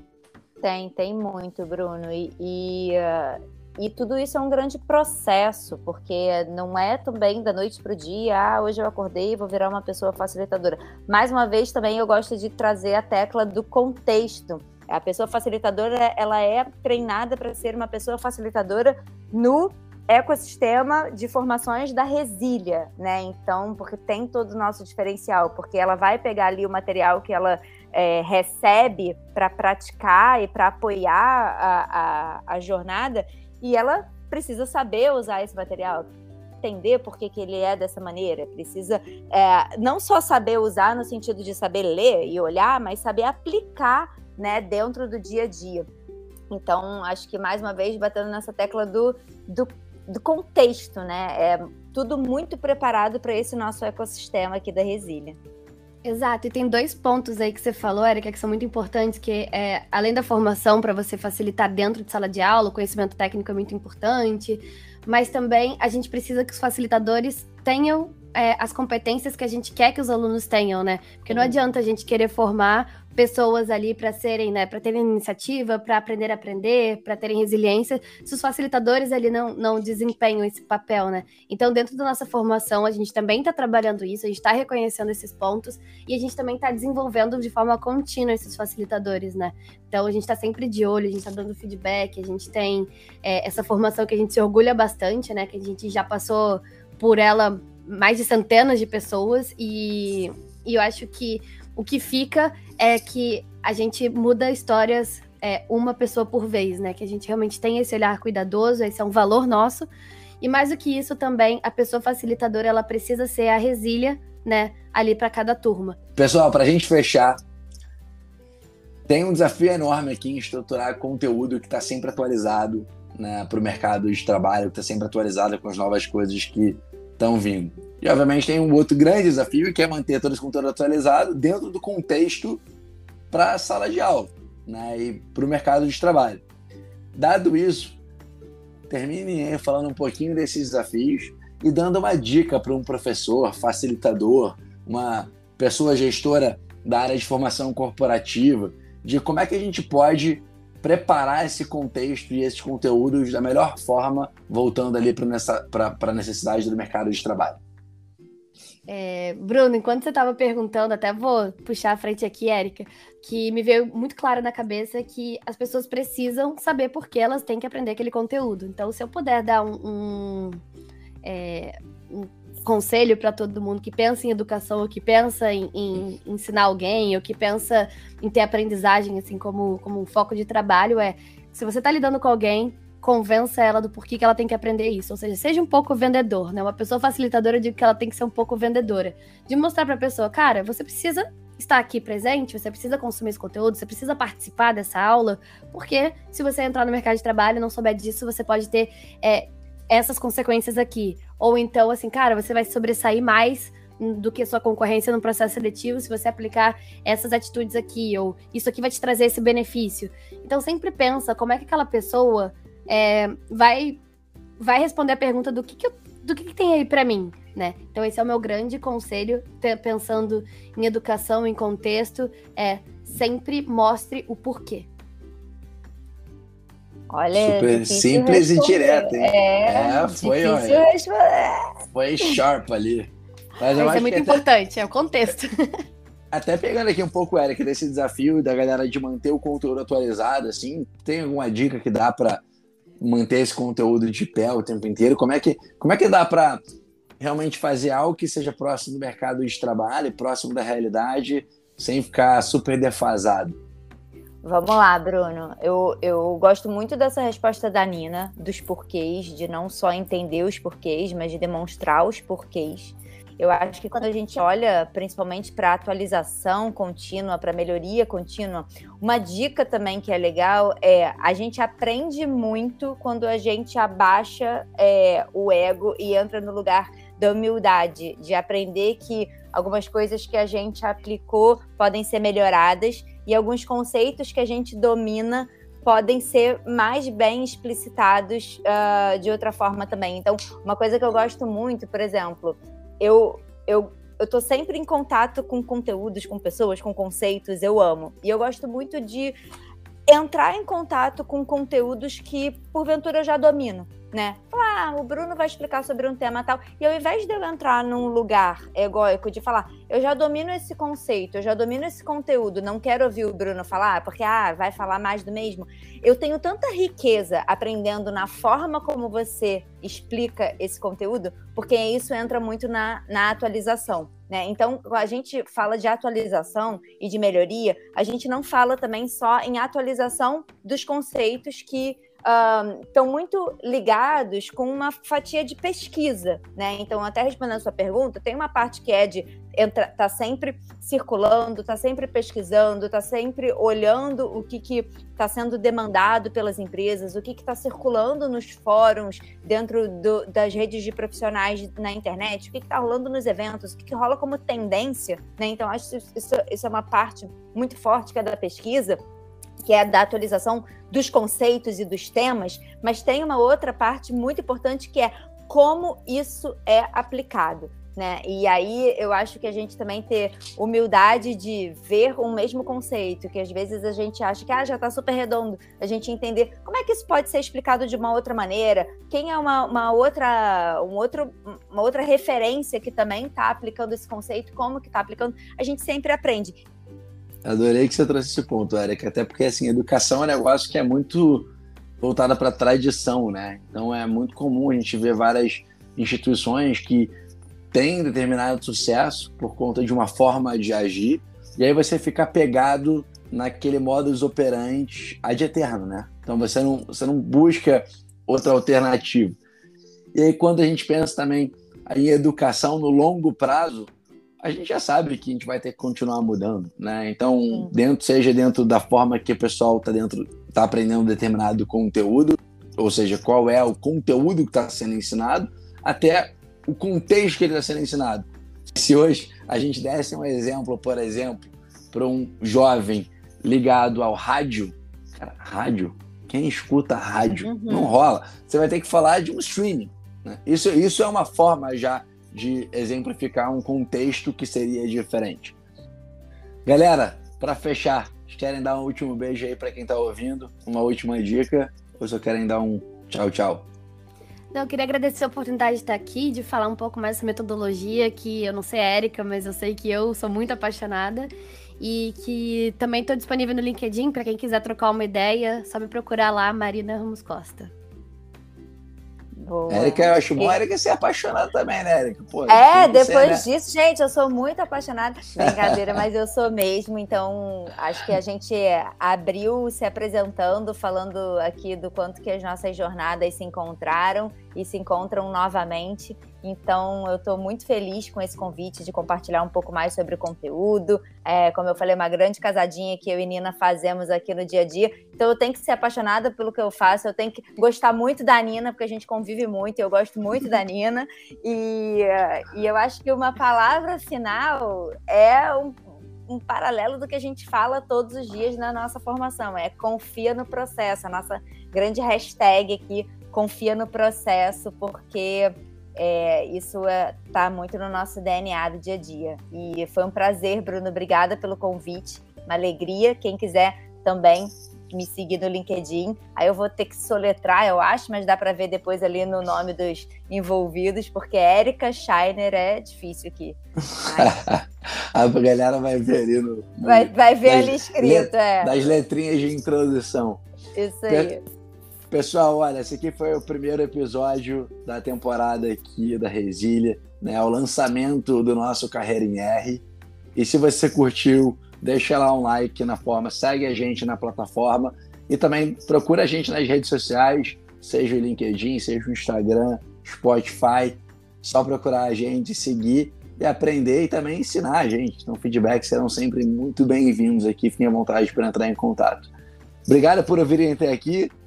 [SPEAKER 4] Tem, tem muito, Bruno. E, e uh, e tudo isso é um grande processo, porque não é também da noite para o dia, ah, hoje eu acordei e vou virar uma pessoa facilitadora. Mais uma vez, também eu gosto de trazer a tecla do contexto. A pessoa facilitadora, ela é treinada para ser uma pessoa facilitadora no ecossistema de formações da Resília, né? Então, porque tem todo o nosso diferencial, porque ela vai pegar ali o material que ela é, recebe para praticar e para apoiar a, a, a jornada e ela precisa saber usar esse material, entender por que, que ele é dessa maneira. Precisa é, não só saber usar no sentido de saber ler e olhar, mas saber aplicar né, dentro do dia a dia. Então, acho que mais uma vez batendo nessa tecla do, do, do contexto, né? É tudo muito preparado para esse nosso ecossistema aqui da Resília.
[SPEAKER 3] Exato, e tem dois pontos aí que você falou, Erika, que são muito importantes, que é, além da formação para você facilitar dentro de sala de aula, o conhecimento técnico é muito importante, mas também a gente precisa que os facilitadores tenham é, as competências que a gente quer que os alunos tenham, né? Porque não adianta a gente querer formar pessoas ali para serem, né, para terem iniciativa, para aprender a aprender, para terem resiliência, se os facilitadores ali não, não desempenham esse papel, né? Então, dentro da nossa formação, a gente também está trabalhando isso, a gente está reconhecendo esses pontos e a gente também está desenvolvendo de forma contínua esses facilitadores, né? Então, a gente está sempre de olho, a gente está dando feedback, a gente tem é, essa formação que a gente se orgulha bastante, né? Que a gente já passou por ela mais de centenas de pessoas e, e eu acho que o que fica é que a gente muda histórias é, uma pessoa por vez, né? Que a gente realmente tem esse olhar cuidadoso, esse é um valor nosso. E mais do que isso também, a pessoa facilitadora, ela precisa ser a resília, né? Ali para cada turma.
[SPEAKER 1] Pessoal, para a gente fechar, tem um desafio enorme aqui em estruturar conteúdo que está sempre atualizado né, para o mercado de trabalho, que está sempre atualizado com as novas coisas que estão vindo. E, obviamente, tem um outro grande desafio, que é manter todo esse conteúdo atualizado dentro do contexto para a sala de aula né, e para o mercado de trabalho. Dado isso, termine falando um pouquinho desses desafios e dando uma dica para um professor, facilitador, uma pessoa gestora da área de formação corporativa, de como é que a gente pode preparar esse contexto e esses conteúdos da melhor forma, voltando ali para a necessidade do mercado de trabalho.
[SPEAKER 3] É, Bruno, enquanto você estava perguntando, até vou puxar a frente aqui, Érica, que me veio muito claro na cabeça que as pessoas precisam saber por que elas têm que aprender aquele conteúdo. Então, se eu puder dar um, um, é, um conselho para todo mundo que pensa em educação, ou que pensa em, em, ensinar alguém, ou que pensa em ter aprendizagem assim como, como um foco de trabalho, é se você está lidando com alguém, convença ela do porquê que ela tem que aprender isso. Ou seja, seja um pouco vendedor, né? Uma pessoa facilitadora, eu digo que ela tem que ser um pouco vendedora. De mostrar para a pessoa, cara, você precisa estar aqui presente, você precisa consumir esse conteúdo, você precisa participar dessa aula, porque se você entrar no mercado de trabalho e não souber disso, você pode ter é, essas consequências aqui. Ou então, assim, cara, você vai sobressair mais do que sua concorrência no processo seletivo se você aplicar essas atitudes aqui, ou isso aqui vai te trazer esse benefício. Então sempre pensa como é que aquela pessoa é, vai, vai responder a pergunta do que, que, eu, do que, que tem aí para mim, né? Então esse é o meu grande conselho, pensando em educação, em contexto, é sempre mostre o porquê.
[SPEAKER 4] Olha,
[SPEAKER 1] Super simples e direto, hein?
[SPEAKER 4] É,
[SPEAKER 1] é foi,
[SPEAKER 4] olha,
[SPEAKER 1] foi sharp ali.
[SPEAKER 3] Mas Isso é muito importante, é o contexto.
[SPEAKER 1] Até pegando aqui um pouco, Eric, desse desafio da galera de manter o conteúdo atualizado, assim, tem alguma dica que dá para manter esse conteúdo de pé o tempo inteiro? Como é que, como é que dá para realmente fazer algo que seja próximo do mercado de trabalho, próximo da realidade, sem ficar super defasado?
[SPEAKER 4] Vamos lá, Bruno. Eu, eu gosto muito dessa resposta da Nina, dos porquês, de não só entender os porquês, mas de demonstrar os porquês. Eu acho que quando a gente olha principalmente para atualização contínua, para melhoria contínua, uma dica também que é legal é a gente aprende muito quando a gente abaixa é, o ego e entra no lugar da humildade, de aprender que algumas coisas que a gente aplicou podem ser melhoradas e alguns conceitos que a gente domina podem ser mais bem explicitados uh, de outra forma também. Então, uma coisa que eu gosto muito, por exemplo, eu, eu, eu tô sempre em contato com conteúdos, com pessoas, com conceitos, eu amo. E eu gosto muito de entrar em contato com conteúdos que, porventura, eu já domino né? Falar, ah, o Bruno vai explicar sobre um tema tal. E ao invés de eu entrar num lugar egóico de falar, eu já domino esse conceito, eu já domino esse conteúdo, não quero ouvir o Bruno falar, porque ah, vai falar mais do mesmo. Eu tenho tanta riqueza aprendendo na forma como você explica esse conteúdo, porque isso entra muito na, na atualização. Né? Então, a gente fala de atualização e de melhoria, a gente não fala também só em atualização dos conceitos que estão uh, muito ligados com uma fatia de pesquisa, né? Então, até respondendo a sua pergunta, tem uma parte que é de estar tá sempre circulando, tá sempre pesquisando, tá sempre olhando o que está sendo demandado pelas empresas, o que está circulando nos fóruns, dentro do, das redes de profissionais na internet, o que está rolando nos eventos, o que, que, rola como tendência, né? Então, acho que isso, isso é uma parte muito forte que é da pesquisa que é da atualização dos conceitos e dos temas, mas tem uma outra parte muito importante que é como isso é aplicado. Né? E aí eu acho que a gente também ter humildade de ver um mesmo conceito, que às vezes a gente acha que ah, já está super redondo, a gente entender como é que isso pode ser explicado de uma outra maneira, quem é uma, uma outra, um outro, uma outra referência que também está aplicando esse conceito, como que está aplicando, a gente sempre aprende.
[SPEAKER 1] Adorei que você trouxe esse ponto, Eric, até porque assim, educação é um negócio que é muito voltada para tradição, né? Então é muito comum a gente ver várias instituições que têm determinado sucesso por conta de uma forma de agir, e aí você fica pegado naquele modus operandi ad eterno, né? Então você não, você não busca outra alternativa. E aí quando a gente pensa também em educação no longo prazo, a gente já sabe que a gente vai ter que continuar mudando, né? Então, dentro, seja dentro da forma que o pessoal está dentro, está aprendendo determinado conteúdo, ou seja, qual é o conteúdo que está sendo ensinado, até o contexto que ele está sendo ensinado. Se hoje a gente desse um exemplo, por exemplo, para um jovem ligado ao rádio, cara, rádio, quem escuta rádio uhum. não rola. Você vai ter que falar de um streaming. Né? Isso, isso é uma forma já de exemplificar um contexto que seria diferente. Galera, para fechar, querem dar um último beijo aí para quem está ouvindo? Uma última dica? Ou só querem dar um tchau, tchau?
[SPEAKER 3] Não, eu queria agradecer a oportunidade de estar aqui, de falar um pouco mais dessa metodologia, que eu não sei Érica, mas eu sei que eu sou muito apaixonada. E que também estou disponível no LinkedIn para quem quiser trocar uma ideia, só me procurar lá, Marina Ramos Costa.
[SPEAKER 1] Boa. Érica, eu acho bom a Érica ser apaixonada também, né, Érica?
[SPEAKER 4] Pô, é, depois ser, né? disso, gente, eu sou muito apaixonada. Brincadeira, mas eu sou mesmo. Então, acho que a gente abriu se apresentando, falando aqui do quanto que as nossas jornadas se encontraram e se encontram novamente. Então, eu estou muito feliz com esse convite de compartilhar um pouco mais sobre o conteúdo. É, como eu falei, uma grande casadinha que eu e Nina fazemos aqui no dia a dia. Então, eu tenho que ser apaixonada pelo que eu faço, eu tenho que gostar muito da Nina, porque a gente convive muito, eu gosto muito da Nina. E, e eu acho que uma palavra final é um, um paralelo do que a gente fala todos os dias na nossa formação. É confia no processo, a nossa grande hashtag aqui, confia no processo, porque é, isso está é, tá muito no nosso DNA do dia a dia. E foi um prazer, Bruno. Obrigada pelo convite. Uma alegria. Quem quiser também me seguir no LinkedIn. Aí eu vou ter que soletrar, eu acho, mas dá para ver depois ali no nome dos envolvidos, porque Érica Scheiner é difícil aqui.
[SPEAKER 1] a galera vai ver ali no. no
[SPEAKER 4] vai, vai ver ali escrito, le, é.
[SPEAKER 1] Das letrinhas de introdução.
[SPEAKER 4] Isso aí.
[SPEAKER 1] Pessoal, olha, esse aqui foi o primeiro episódio da temporada aqui da Resília, né? O lançamento do nosso Carreira em R. E se você curtiu, deixa lá um like na forma, segue a gente na plataforma e também procura a gente nas redes sociais, seja o LinkedIn, seja o Instagram, Spotify. Só procurar a gente, seguir e aprender e também ensinar a gente. Então, feedbacks serão sempre muito bem-vindos aqui. Fiquem à vontade para entrar em contato. Obrigado por ouvirem até aqui